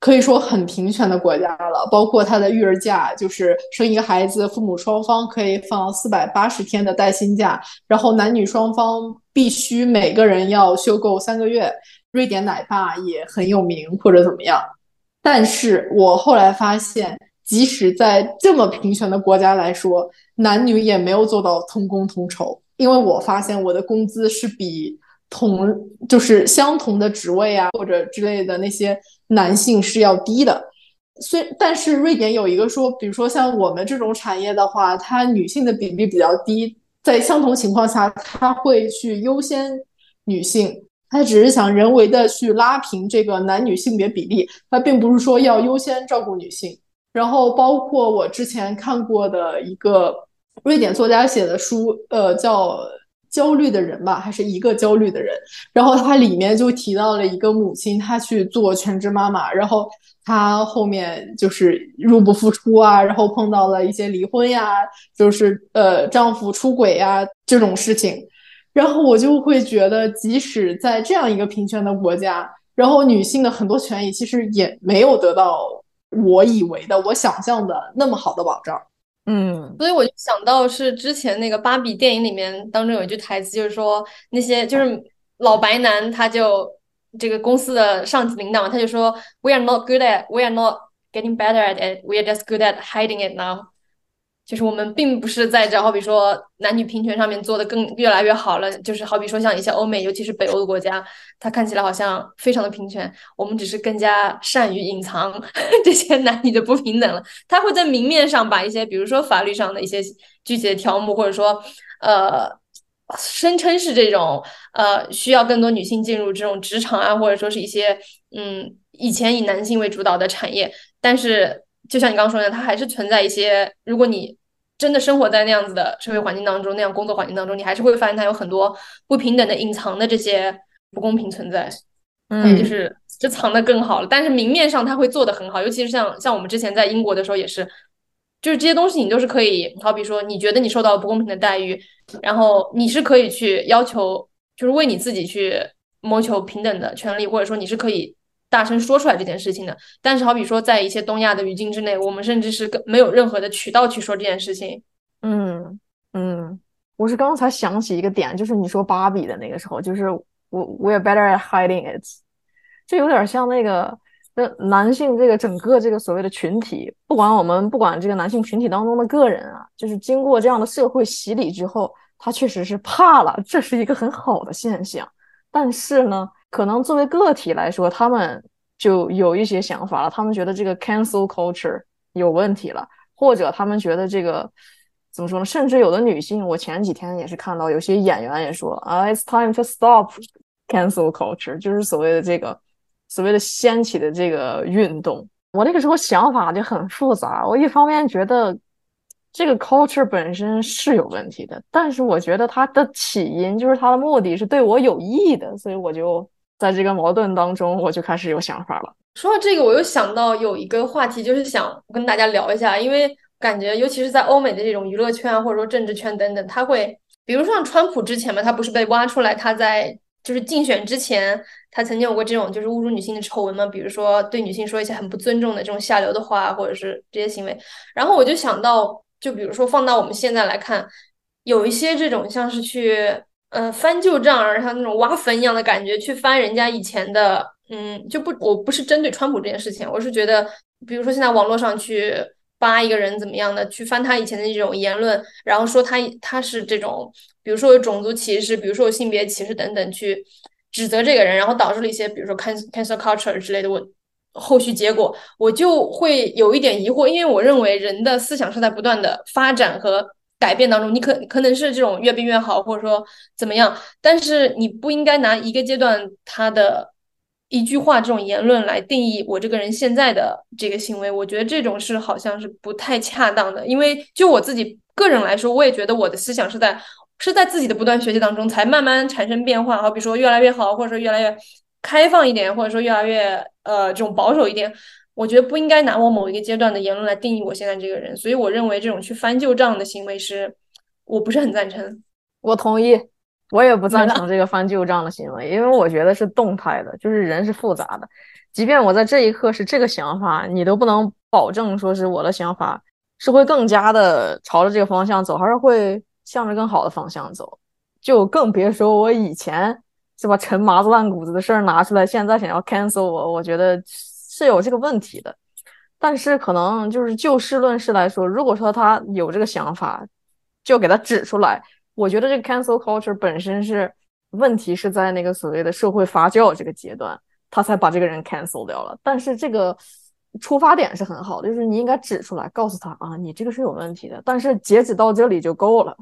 可以说很平权的国家了，包括它的育儿假，就是生一个孩子，父母双方可以放四百八十天的带薪假，然后男女双方必须每个人要休够三个月。瑞典奶爸也很有名，或者怎么样。但是我后来发现，即使在这么平权的国家来说，男女也没有做到同工同酬，因为我发现我的工资是比。同就是相同的职位啊，或者之类的那些男性是要低的。虽但是瑞典有一个说，比如说像我们这种产业的话，它女性的比例比较低，在相同情况下，他会去优先女性。他只是想人为的去拉平这个男女性别比例，他并不是说要优先照顾女性。然后包括我之前看过的一个瑞典作家写的书，呃，叫。焦虑的人吧，还是一个焦虑的人。然后它里面就提到了一个母亲，她去做全职妈妈，然后她后面就是入不敷出啊，然后碰到了一些离婚呀，就是呃丈夫出轨呀这种事情。然后我就会觉得，即使在这样一个平权的国家，然后女性的很多权益其实也没有得到我以为的、我想象的那么好的保障。嗯，所以我就想到是之前那个芭比电影里面当中有一句台词，就是说那些就是老白男，他就这个公司的上级领导，他就说 We are not good at, we are not getting better at it, we are just good at hiding it now。就是我们并不是在这好比说男女平权上面做的更越来越好了，就是好比说像一些欧美，尤其是北欧的国家，它看起来好像非常的平权，我们只是更加善于隐藏 *laughs* 这些男女的不平等了。他会在明面上把一些，比如说法律上的一些具体的条目，或者说呃声称是这种呃需要更多女性进入这种职场啊，或者说是一些嗯以前以男性为主导的产业，但是就像你刚刚说的，它还是存在一些，如果你真的生活在那样子的社会环境当中，那样工作环境当中，你还是会发现它有很多不平等的、隐藏的这些不公平存在。嗯，就是就藏的更好了，但是明面上他会做的很好，尤其是像像我们之前在英国的时候也是，就是这些东西你都是可以，好比说你觉得你受到不公平的待遇，然后你是可以去要求，就是为你自己去谋求平等的权利，或者说你是可以。大声说出来这件事情的，但是好比说在一些东亚的语境之内，我们甚至是跟没有任何的渠道去说这件事情。嗯嗯，我是刚才想起一个点，就是你说芭比的那个时候，就是我 we're better at hiding it，就有点像那个那男性这个整个这个所谓的群体，不管我们不管这个男性群体当中的个人啊，就是经过这样的社会洗礼之后，他确实是怕了，这是一个很好的现象。但是呢？可能作为个体来说，他们就有一些想法了。他们觉得这个 cancel culture 有问题了，或者他们觉得这个怎么说呢？甚至有的女性，我前几天也是看到有些演员也说啊，it's time to stop cancel culture，就是所谓的这个所谓的掀起的这个运动。我那个时候想法就很复杂，我一方面觉得。这个 culture 本身是有问题的，但是我觉得它的起因就是它的目的是对我有益的，所以我就在这个矛盾当中，我就开始有想法了。说到这个，我又想到有一个话题，就是想跟大家聊一下，因为感觉尤其是在欧美的这种娱乐圈啊，或者说政治圈等等，他会，比如像川普之前嘛，他不是被挖出来他在就是竞选之前，他曾经有过这种就是侮辱女性的丑闻嘛，比如说对女性说一些很不尊重的这种下流的话，或者是这些行为，然后我就想到。就比如说放到我们现在来看，有一些这种像是去呃翻旧账，而像那种挖坟一样的感觉，去翻人家以前的，嗯，就不，我不是针对川普这件事情，我是觉得，比如说现在网络上去扒一个人怎么样的，去翻他以前的这种言论，然后说他他是这种，比如说种族歧视，比如说有性别歧视等等，去指责这个人，然后导致了一些比如说 cancel cancel culture 之类的问。后续结果，我就会有一点疑惑，因为我认为人的思想是在不断的发展和改变当中。你可可能是这种越变越好，或者说怎么样，但是你不应该拿一个阶段他的一句话这种言论来定义我这个人现在的这个行为。我觉得这种是好像是不太恰当的，因为就我自己个人来说，我也觉得我的思想是在是在自己的不断学习当中才慢慢产生变化。好比说越来越好，或者说越来越。开放一点，或者说越来越呃这种保守一点，我觉得不应该拿我某一个阶段的言论来定义我现在这个人，所以我认为这种去翻旧账的行为是我不是很赞成。我同意，我也不赞成这个翻旧账的行为，因为我觉得是动态的，就是人是复杂的。即便我在这一刻是这个想法，你都不能保证说是我的想法是会更加的朝着这个方向走，还是会向着更好的方向走，就更别说我以前。是把？陈麻子烂谷子的事儿拿出来，现在想要 cancel 我，我觉得是有这个问题的。但是可能就是就事论事来说，如果说他有这个想法，就给他指出来。我觉得这个 cancel culture 本身是问题，是在那个所谓的社会发酵这个阶段，他才把这个人 cancel 掉了。但是这个出发点是很好的，就是你应该指出来，告诉他啊，你这个是有问题的。但是截止到这里就够了，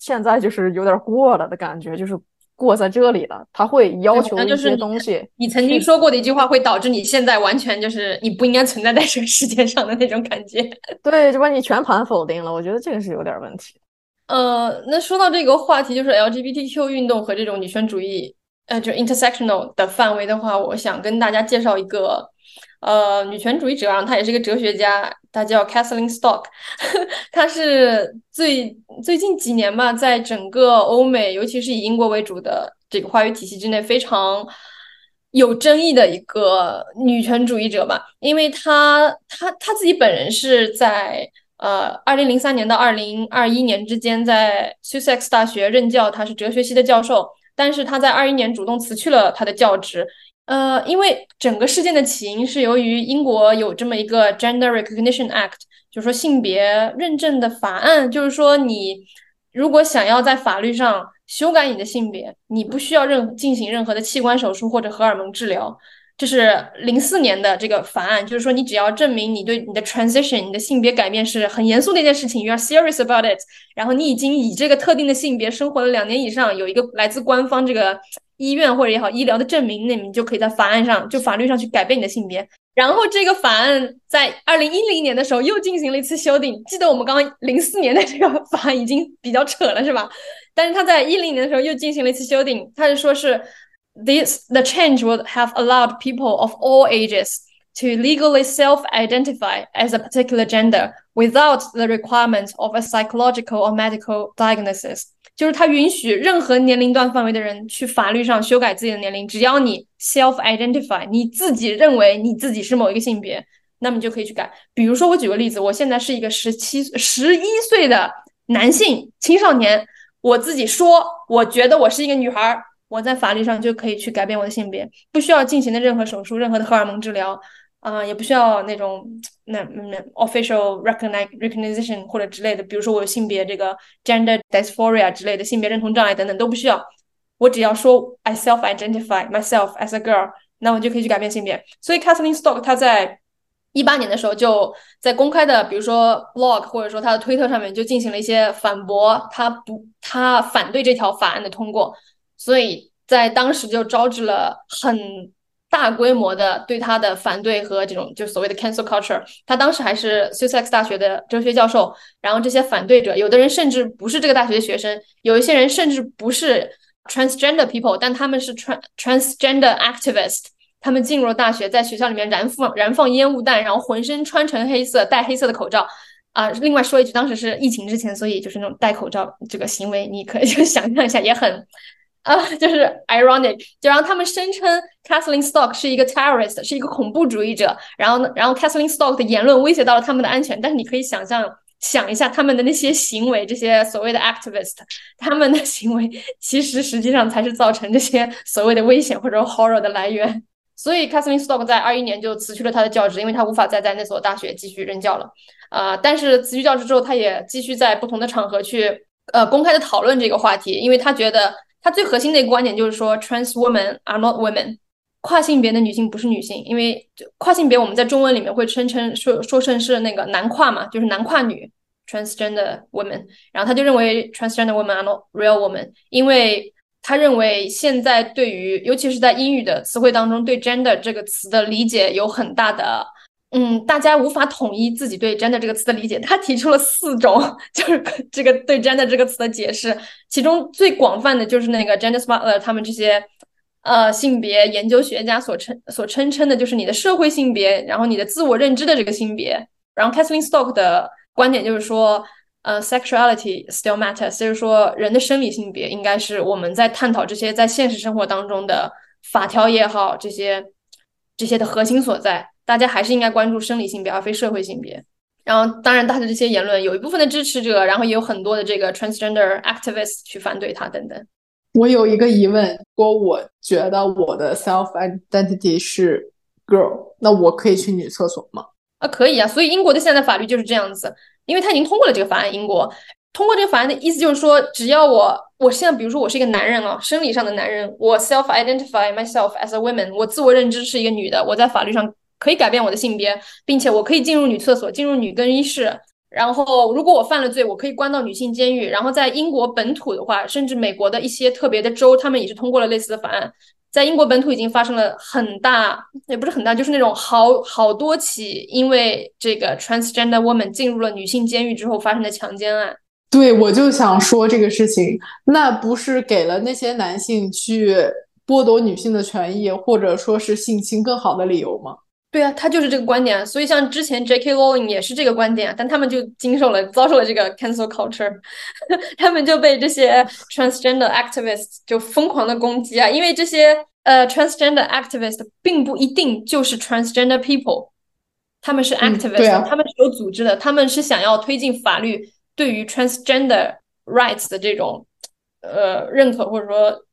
现在就是有点过了的感觉，就是。过在这里了，他会要求一些东西。你曾经说过的一句话，会导致你现在完全就是你不应该存在在这个世界上的那种感觉。*laughs* 对，就把你全盘否定了。我觉得这个是有点问题。呃，那说到这个话题，就是 LGBTQ 运动和这种女权主义，呃，就 intersectional 的范围的话，我想跟大家介绍一个，呃，女权主义者，啊她也是一个哲学家，她叫 Kathleen Stock，*laughs* 她是最最近几年吧，在整个欧美，尤其是以英国为主的这个话语体系之内，非常有争议的一个女权主义者吧，因为她她她自己本人是在。呃，二零零三年到二零二一年之间，在 Sussex 大学任教，她是哲学系的教授。但是他在二一年主动辞去了他的教职。呃，因为整个事件的起因是由于英国有这么一个 Gender Recognition Act，就是说性别认证的法案，就是说你如果想要在法律上修改你的性别，你不需要任进行任何的器官手术或者荷尔蒙治疗。这是零四年的这个法案，就是说你只要证明你对你的 transition、你的性别改变是很严肃的一件事情，you are serious about it，然后你已经以这个特定的性别生活了两年以上，有一个来自官方这个医院或者也好医疗的证明，那你就可以在法案上就法律上去改变你的性别。然后这个法案在二零一零年的时候又进行了一次修订，记得我们刚刚零四年的这个法案已经比较扯了，是吧？但是他在一零年的时候又进行了一次修订，他就说是。This the change would have allowed people of all ages to legally self-identify as a particular gender without the requirements of a psychological or medical diagnosis。就是它允许任何年龄段范围的人去法律上修改自己的年龄，只要你 self-identify，你自己认为你自己是某一个性别，那么你就可以去改。比如说，我举个例子，我现在是一个十七、十一岁的男性青少年，我自己说，我觉得我是一个女孩。我在法律上就可以去改变我的性别，不需要进行的任何手术、任何的荷尔蒙治疗，啊，也不需要那种那那 official recognition 或者之类的，比如说我有性别这个 gender dysphoria 之类的性别认同障碍等等都不需要，我只要说 I self identify myself as a girl，那我就可以去改变性别。所以 Kathleen Stock 他在一八年的时候就在公开的，比如说 blog 或者说他的推特上面就进行了一些反驳，他不他反对这条法案的通过。所以在当时就招致了很大规模的对他的反对和这种就所谓的 cancel culture。他当时还是 Sussex 大学的哲学教授，然后这些反对者，有的人甚至不是这个大学的学生，有一些人甚至不是 transgender people，但他们是 trans transgender activist。他们进入了大学，在学校里面燃放燃放烟雾弹，然后浑身穿成黑色，戴黑色的口罩。啊，另外说一句，当时是疫情之前，所以就是那种戴口罩这个行为，你可以就想象一下，也很。啊，就是 ironic，就让他们声称 Kathleen Stock 是一个 terrorist，是一个恐怖主义者。然后呢，然后 Kathleen Stock 的言论威胁到了他们的安全。但是你可以想象，想一下他们的那些行为，这些所谓的 activist，他们的行为其实实际上才是造成这些所谓的危险或者 horror 的来源。所以 Kathleen Stock 在二一年就辞去了他的教职，因为他无法再在那所大学继续任教了。呃，但是辞去教职之后，他也继续在不同的场合去呃公开的讨论这个话题，因为他觉得。他最核心的一个观点就是说，trans women are not women，跨性别的女性不是女性，因为跨性别我们在中文里面会称称说说成是那个男跨嘛，就是男跨女 transgender women，然后他就认为 transgender women are not real women，因为他认为现在对于尤其是在英语的词汇当中，对 gender 这个词的理解有很大的。嗯，大家无法统一自己对 gender 这个词的理解。他提出了四种，*laughs* 就是这个对 gender 这个词的解释。其中最广泛的就是那个 gender scholar 他们这些呃性别研究学家所称所称称的，就是你的社会性别，然后你的自我认知的这个性别。然后 Kathleen Stock 的观点就是说，呃，sexuality still matters，就是说人的生理性别应该是我们在探讨这些在现实生活当中的法条也好，这些这些的核心所在。大家还是应该关注生理性别而非社会性别。然后，当然，他的这些言论有一部分的支持者，然后也有很多的这个 transgender activists 去反对他等等。我有一个疑问：如果我觉得我的 self identity 是 girl，那我可以去女厕所吗？啊，可以啊。所以英国的现在法律就是这样子，因为他已经通过了这个法案。英国通过这个法案的意思就是说，只要我我现在比如说我是一个男人啊，生理上的男人，我 self identify myself as a woman，我自我认知是一个女的，我在法律上。可以改变我的性别，并且我可以进入女厕所，进入女更衣室。然后，如果我犯了罪，我可以关到女性监狱。然后，在英国本土的话，甚至美国的一些特别的州，他们也是通过了类似的法案。在英国本土已经发生了很大，也不是很大，就是那种好好多起因为这个 transgender woman 进入了女性监狱之后发生的强奸案。对，我就想说这个事情，那不是给了那些男性去剥夺女性的权益，或者说是性侵更好的理由吗？对啊，他就是这个观点。所以像之前 J.K. Rowling 也是这个观点，但他们就经受了遭受了这个 cancel culture，他们就被这些 transgender activists 就疯狂的攻击啊，因为这些呃 transgender activist 并不一定就是 transgender people，他们是 activist，、啊、他们是有组织的，他们是想要推进法律对于 transgender rights 的这种呃认可或者说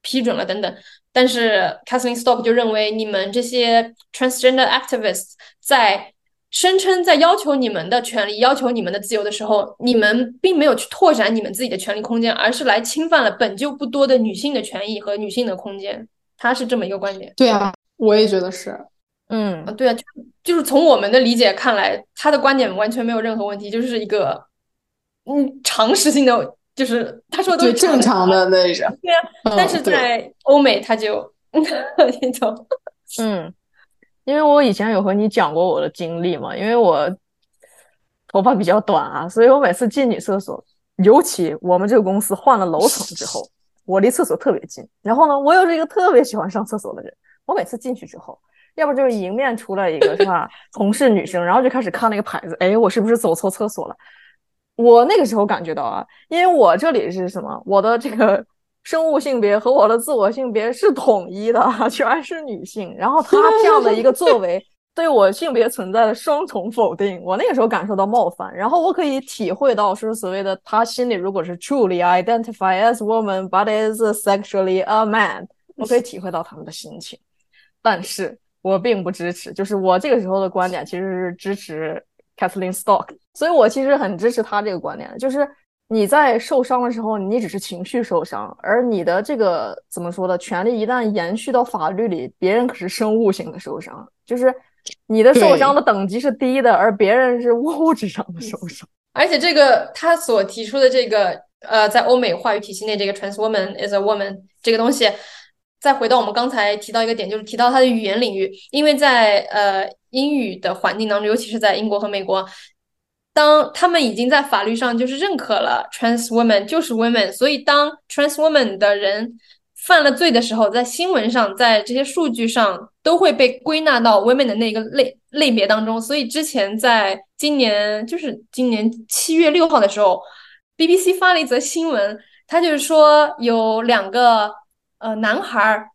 批准了等等。但是 Kathleen Stock 就认为，你们这些 transgender activists 在声称在要求你们的权利、要求你们的自由的时候，你们并没有去拓展你们自己的权利空间，而是来侵犯了本就不多的女性的权益和女性的空间。他是这么一个观点。对啊，我也觉得是。嗯，对啊，就就是从我们的理解看来，他的观点完全没有任何问题，就是一个嗯常识性的。就是他说的都是正常的那种，对啊，但是在欧美他就 *laughs* 那种，嗯，因为我以前有和你讲过我的经历嘛，因为我头发比较短啊，所以我每次进女厕所，尤其我们这个公司换了楼层之后，我离厕所特别近，然后呢，我又是一个特别喜欢上厕所的人，我每次进去之后，要不就是迎面出来一个是吧，同事女生，然后就开始看那个牌子，哎，我是不是走错厕所了？我那个时候感觉到啊，因为我这里是什么，我的这个 *laughs* 生物性别和我的自我性别是统一的，*laughs* 全是女性。然后他这样的一个作为，对我性别存在的双重否定，我那个时候感受到冒犯。然后我可以体会到，说所谓的他心里如果是 truly identify as woman but is sexually a man，我可以体会到他们的心情。但是我并不支持，就是我这个时候的观点其实是支持 Kathleen Stock。所以我其实很支持他这个观点，就是你在受伤的时候，你只是情绪受伤，而你的这个怎么说的权利一旦延续到法律里，别人可是生物性的受伤，就是你的受伤的等级是低的，而别人是物质上的受伤。*laughs* 而且这个他所提出的这个呃，在欧美话语体系内，这个 trans woman is a woman 这个东西，再回到我们刚才提到一个点，就是提到他的语言领域，因为在呃英语的环境当中，尤其是在英国和美国。当他们已经在法律上就是认可了 trans woman 就是 women，所以当 trans woman 的人犯了罪的时候，在新闻上，在这些数据上都会被归纳到 women 的那个类类别当中。所以之前在今年就是今年七月六号的时候，BBC 发了一则新闻，他就是说有两个呃男孩儿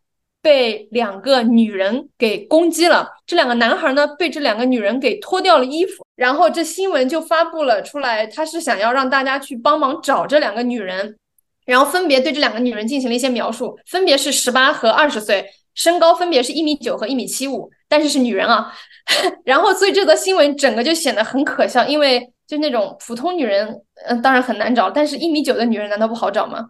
被两个女人给攻击了，这两个男孩呢被这两个女人给脱掉了衣服。然后这新闻就发布了出来，他是想要让大家去帮忙找这两个女人，然后分别对这两个女人进行了一些描述，分别是十八和二十岁，身高分别是一米九和一米七五，但是是女人啊。*laughs* 然后所以这则新闻整个就显得很可笑，因为就那种普通女人，嗯，当然很难找，但是一米九的女人难道不好找吗？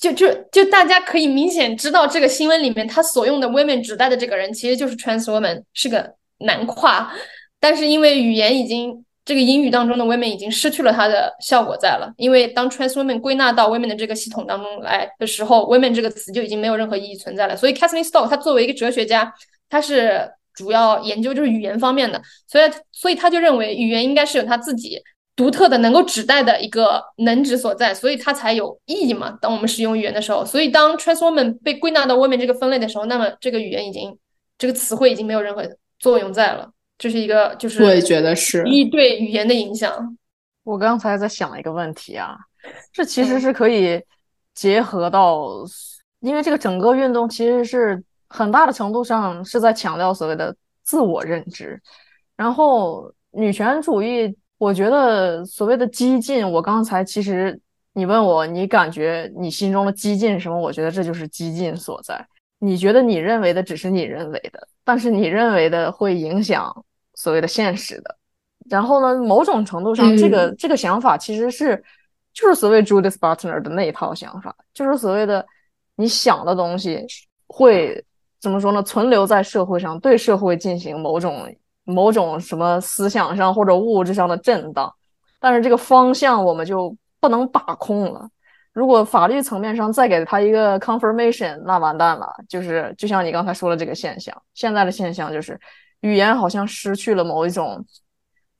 就就就大家可以明显知道，这个新闻里面他所用的 women 指代的这个人其实就是 trans woman，是个男跨。但是因为语言已经这个英语当中的 women 已经失去了它的效果在了，因为当 trans women 归纳到 women 的这个系统当中来的时候，women 这个词就已经没有任何意义存在了。所以 Kathleen Stock 他作为一个哲学家，他是主要研究就是语言方面的，所以所以他就认为语言应该是有他自己独特的能够指代的一个能指所在，所以它才有意义嘛。当我们使用语言的时候，所以当 trans woman 被归纳到 women 这个分类的时候，那么这个语言已经这个词汇已经没有任何作用在了。这是一个，就是我也觉得是一对语言的影响。我刚才在想一个问题啊，这其实是可以结合到，因为这个整个运动其实是很大的程度上是在强调所谓的自我认知。然后女权主义，我觉得所谓的激进，我刚才其实你问我，你感觉你心中的激进是什么？我觉得这就是激进所在。你觉得你认为的只是你认为的，但是你认为的会影响。所谓的现实的，然后呢，某种程度上，这个这个想法其实是就是所谓 Judith Butler 的那一套想法，就是所谓的你想的东西会怎么说呢？存留在社会上，对社会进行某种某种什么思想上或者物质上的震荡，但是这个方向我们就不能把控了。如果法律层面上再给他一个 confirmation，那完蛋了。就是就像你刚才说的这个现象，现在的现象就是。语言好像失去了某一种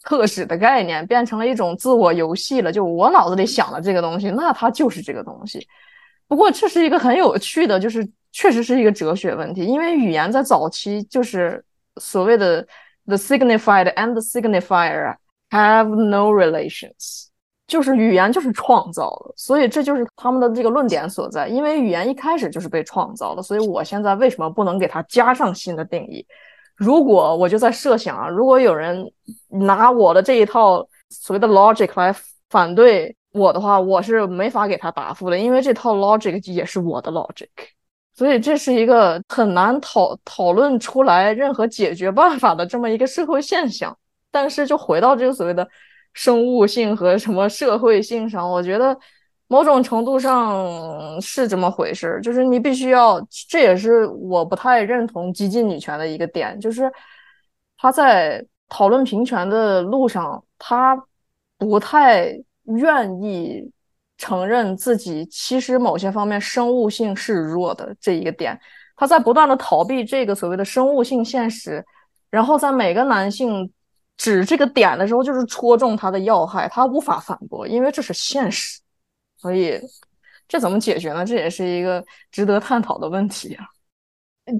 特使的概念，变成了一种自我游戏了。就我脑子里想的这个东西，那它就是这个东西。不过这是一个很有趣的，就是确实是一个哲学问题，因为语言在早期就是所谓的 the signified and the signifier have no relations，就是语言就是创造的，所以这就是他们的这个论点所在。因为语言一开始就是被创造的，所以我现在为什么不能给它加上新的定义？如果我就在设想啊，如果有人拿我的这一套所谓的 logic 来反对我的话，我是没法给他答复的，因为这套 logic 也是我的 logic，所以这是一个很难讨讨论出来任何解决办法的这么一个社会现象。但是就回到这个所谓的生物性和什么社会性上，我觉得。某种程度上是这么回事儿，就是你必须要，这也是我不太认同激进女权的一个点，就是她在讨论平权的路上，她不太愿意承认自己其实某些方面生物性是弱的这一个点，她在不断的逃避这个所谓的生物性现实，然后在每个男性指这个点的时候，就是戳中他的要害，他无法反驳，因为这是现实。所以，这怎么解决呢？这也是一个值得探讨的问题啊。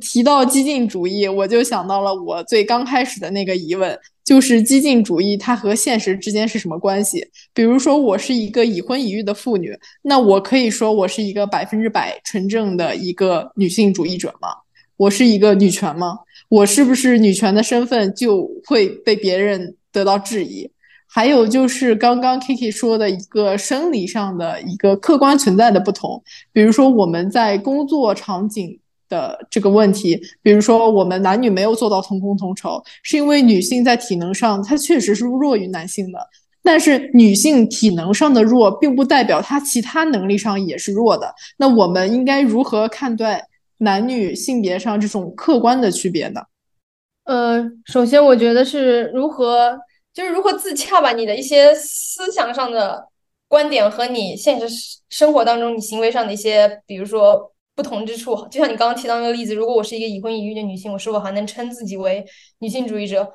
提到激进主义，我就想到了我最刚开始的那个疑问，就是激进主义它和现实之间是什么关系？比如说，我是一个已婚已育的妇女，那我可以说我是一个百分之百纯正的一个女性主义者吗？我是一个女权吗？我是不是女权的身份就会被别人得到质疑？还有就是刚刚 Kiki 说的一个生理上的一个客观存在的不同，比如说我们在工作场景的这个问题，比如说我们男女没有做到同工同酬，是因为女性在体能上她确实是弱于男性的，但是女性体能上的弱，并不代表她其他能力上也是弱的。那我们应该如何看待男女性别上这种客观的区别呢？呃，首先我觉得是如何。就是如何自洽吧，你的一些思想上的观点和你现实生活当中你行为上的一些，比如说不同之处。就像你刚刚提到那个例子，如果我是一个已婚已育的女性，我是否还能称自己为女性主义者？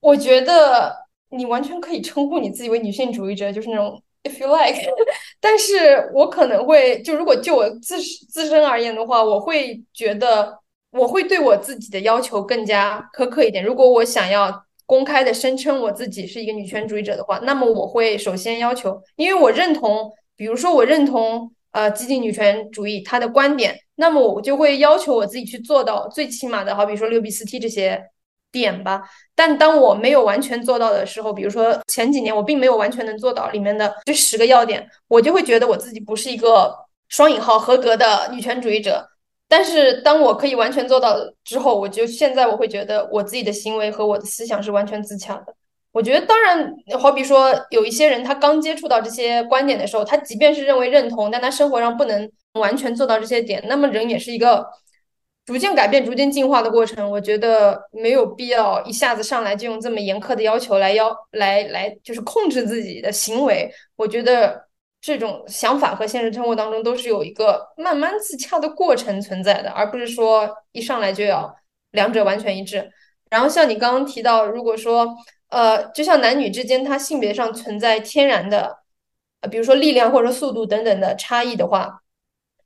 我觉得你完全可以称呼你自己为女性主义者，就是那种 if you like。*laughs* 但是我可能会，就如果就我自自身而言的话，我会觉得我会对我自己的要求更加苛刻一点。如果我想要。公开的声称我自己是一个女权主义者的话，那么我会首先要求，因为我认同，比如说我认同呃激进女权主义他的观点，那么我就会要求我自己去做到最起码的，好比说六 B 四 T 这些点吧。但当我没有完全做到的时候，比如说前几年我并没有完全能做到里面的这十个要点，我就会觉得我自己不是一个双引号合格的女权主义者。但是当我可以完全做到之后，我就现在我会觉得我自己的行为和我的思想是完全自洽的。我觉得，当然，好比说有一些人，他刚接触到这些观点的时候，他即便是认为认同，但他生活上不能完全做到这些点，那么人也是一个逐渐改变、逐渐进化的过程。我觉得没有必要一下子上来就用这么严苛的要求来要来来就是控制自己的行为。我觉得。这种想法和现实生活当中都是有一个慢慢自洽的过程存在的，而不是说一上来就要两者完全一致。然后像你刚刚提到，如果说呃，就像男女之间他性别上存在天然的，呃，比如说力量或者速度等等的差异的话，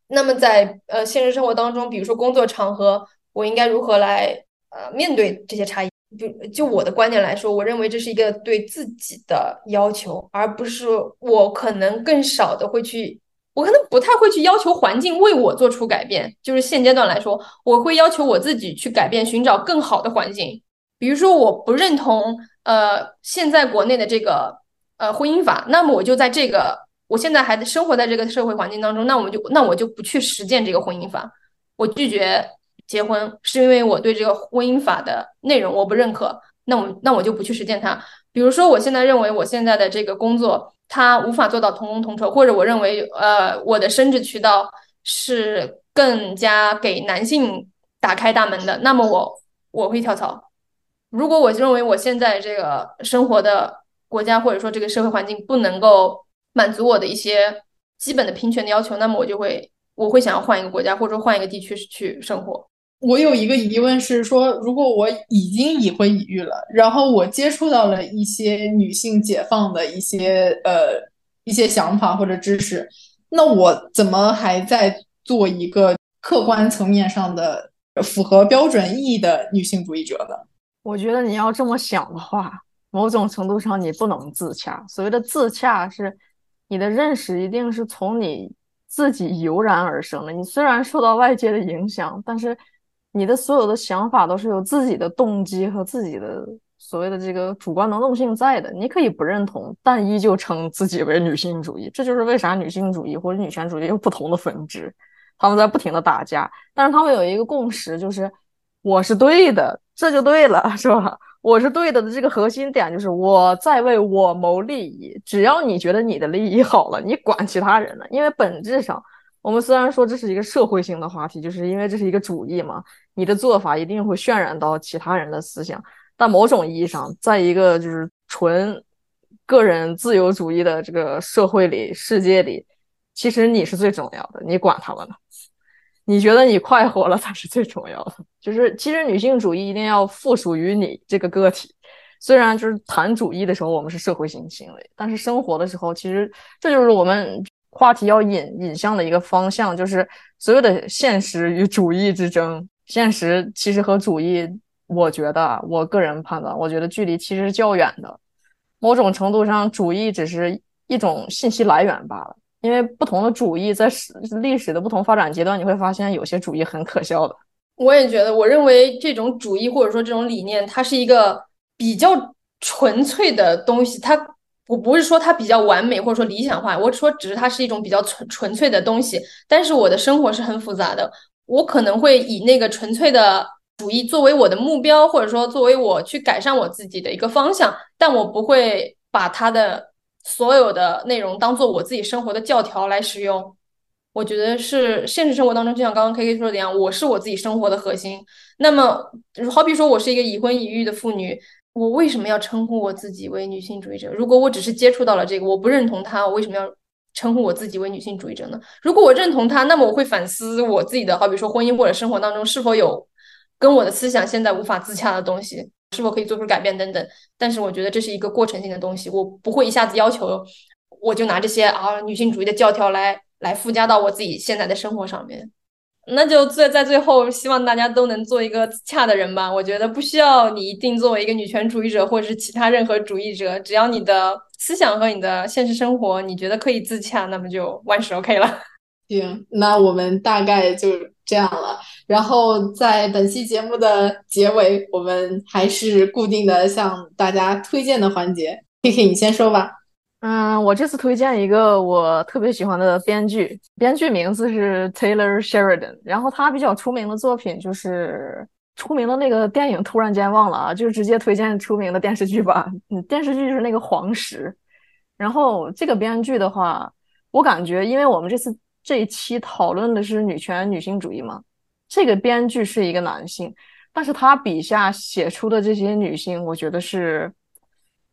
那么在呃现实生活当中，比如说工作场合，我应该如何来呃面对这些差异？就就我的观点来说，我认为这是一个对自己的要求，而不是我可能更少的会去，我可能不太会去要求环境为我做出改变。就是现阶段来说，我会要求我自己去改变，寻找更好的环境。比如说，我不认同呃现在国内的这个呃婚姻法，那么我就在这个我现在还生活在这个社会环境当中，那我就那我就不去实践这个婚姻法，我拒绝。结婚是因为我对这个婚姻法的内容我不认可，那我那我就不去实践它。比如说，我现在认为我现在的这个工作它无法做到同工同酬，或者我认为呃我的升职渠道是更加给男性打开大门的，那么我我会跳槽。如果我认为我现在这个生活的国家或者说这个社会环境不能够满足我的一些基本的平权的要求，那么我就会我会想要换一个国家或者说换一个地区去生活。我有一个疑问是说，如果我已经已婚已育了，然后我接触到了一些女性解放的一些呃一些想法或者知识，那我怎么还在做一个客观层面上的符合标准意义的女性主义者呢？我觉得你要这么想的话，某种程度上你不能自洽。所谓的自洽是，你的认识一定是从你自己油然而生的。你虽然受到外界的影响，但是。你的所有的想法都是有自己的动机和自己的所谓的这个主观能动性在的。你可以不认同，但依旧称自己为女性主义。这就是为啥女性主义或者女权主义有不同的分支，他们在不停的打架，但是他们有一个共识，就是我是对的，这就对了，*laughs* 是吧？我是对的的这个核心点就是我在为我谋利益。只要你觉得你的利益好了，你管其他人呢？因为本质上。我们虽然说这是一个社会性的话题，就是因为这是一个主义嘛，你的做法一定会渲染到其他人的思想。但某种意义上，在一个就是纯个人自由主义的这个社会里、世界里，其实你是最重要的。你管他们呢？你觉得你快活了才是最重要的。就是其实女性主义一定要附属于你这个个体。虽然就是谈主义的时候，我们是社会性行为，但是生活的时候，其实这就是我们。话题要引引向的一个方向，就是所有的现实与主义之争。现实其实和主义，我觉得，我个人判断，我觉得距离其实是较远的。某种程度上，主义只是一种信息来源罢了。因为不同的主义在史历史的不同发展阶段，你会发现有些主义很可笑的。我也觉得，我认为这种主义或者说这种理念，它是一个比较纯粹的东西，它。我不是说它比较完美或者说理想化，我说只是它是一种比较纯纯粹的东西。但是我的生活是很复杂的，我可能会以那个纯粹的主义作为我的目标，或者说作为我去改善我自己的一个方向。但我不会把它的所有的内容当做我自己生活的教条来使用。我觉得是现实生活当中，就像刚刚 K K 说的一样，我是我自己生活的核心。那么，好比说我是一个已婚已育的妇女。我为什么要称呼我自己为女性主义者？如果我只是接触到了这个，我不认同他，我为什么要称呼我自己为女性主义者呢？如果我认同他，那么我会反思我自己的，好比说婚姻或者生活当中是否有跟我的思想现在无法自洽的东西，是否可以做出改变等等。但是我觉得这是一个过程性的东西，我不会一下子要求我就拿这些啊女性主义的教条来来附加到我自己现在的生活上面。那就最在最后，希望大家都能做一个自洽的人吧。我觉得不需要你一定作为一个女权主义者，或者是其他任何主义者，只要你的思想和你的现实生活你觉得可以自洽，那么就万事 OK 了。行，那我们大概就这样了。然后在本期节目的结尾，我们还是固定的向大家推荐的环节。K K，你先说吧。嗯，我这次推荐一个我特别喜欢的编剧，编剧名字是 Taylor Sheridan，然后他比较出名的作品就是出名的那个电影，突然间忘了啊，就是直接推荐出名的电视剧吧。电视剧就是那个《黄石》，然后这个编剧的话，我感觉，因为我们这次这一期讨论的是女权女性主义嘛，这个编剧是一个男性，但是他笔下写出的这些女性，我觉得是。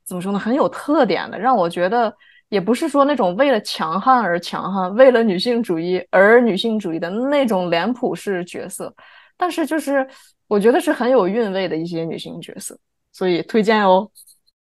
怎么说呢？很有特点的，让我觉得也不是说那种为了强悍而强悍，为了女性主义而女性主义的那种脸谱式角色，但是就是我觉得是很有韵味的一些女性角色，所以推荐哦。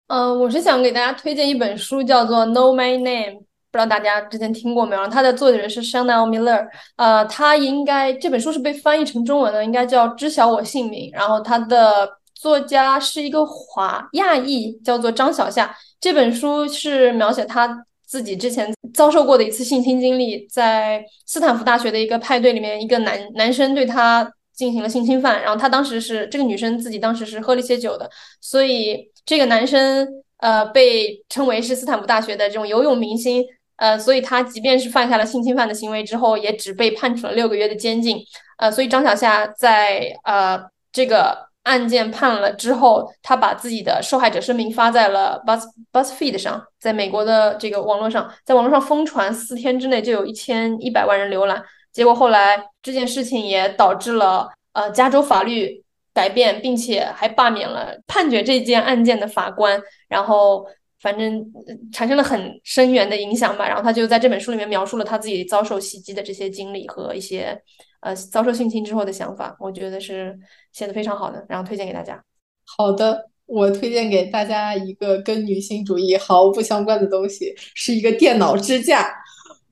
嗯，我是想给大家推荐一本书，叫做《Know My Name》，不知道大家之前听过没有？它的作者是 Chanel Miller，呃，他应该这本书是被翻译成中文的，应该叫《知晓我姓名》，然后他的。作家是一个华亚裔，叫做张小夏。这本书是描写他自己之前遭受过的一次性侵经历，在斯坦福大学的一个派对里面，一个男男生对他进行了性侵犯，然后他当时是这个女生自己当时是喝了一些酒的，所以这个男生呃被称为是斯坦福大学的这种游泳明星，呃，所以他即便是犯下了性侵犯的行为之后，也只被判处了六个月的监禁，呃，所以张小夏在呃这个。案件判了之后，他把自己的受害者声明发在了 Buzz Buzzfeed 上，在美国的这个网络上，在网络上疯传，四天之内就有一千一百万人浏览。结果后来这件事情也导致了呃加州法律改变，并且还罢免了判决这件案件的法官。然后反正产生了很深远的影响吧。然后他就在这本书里面描述了他自己遭受袭击的这些经历和一些呃遭受性侵之后的想法，我觉得是写的非常好的，然后推荐给大家。好的，我推荐给大家一个跟女性主义毫不相关的东西，是一个电脑支架。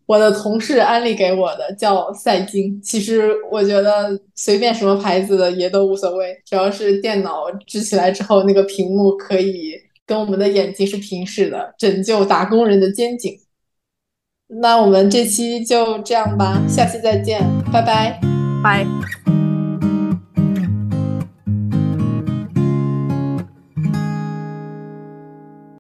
我的同事安利给我的叫赛金，其实我觉得随便什么牌子的也都无所谓，只要是电脑支起来之后，那个屏幕可以跟我们的眼睛是平视的，拯救打工人的肩颈。那我们这期就这样吧，下期再见，拜拜，拜。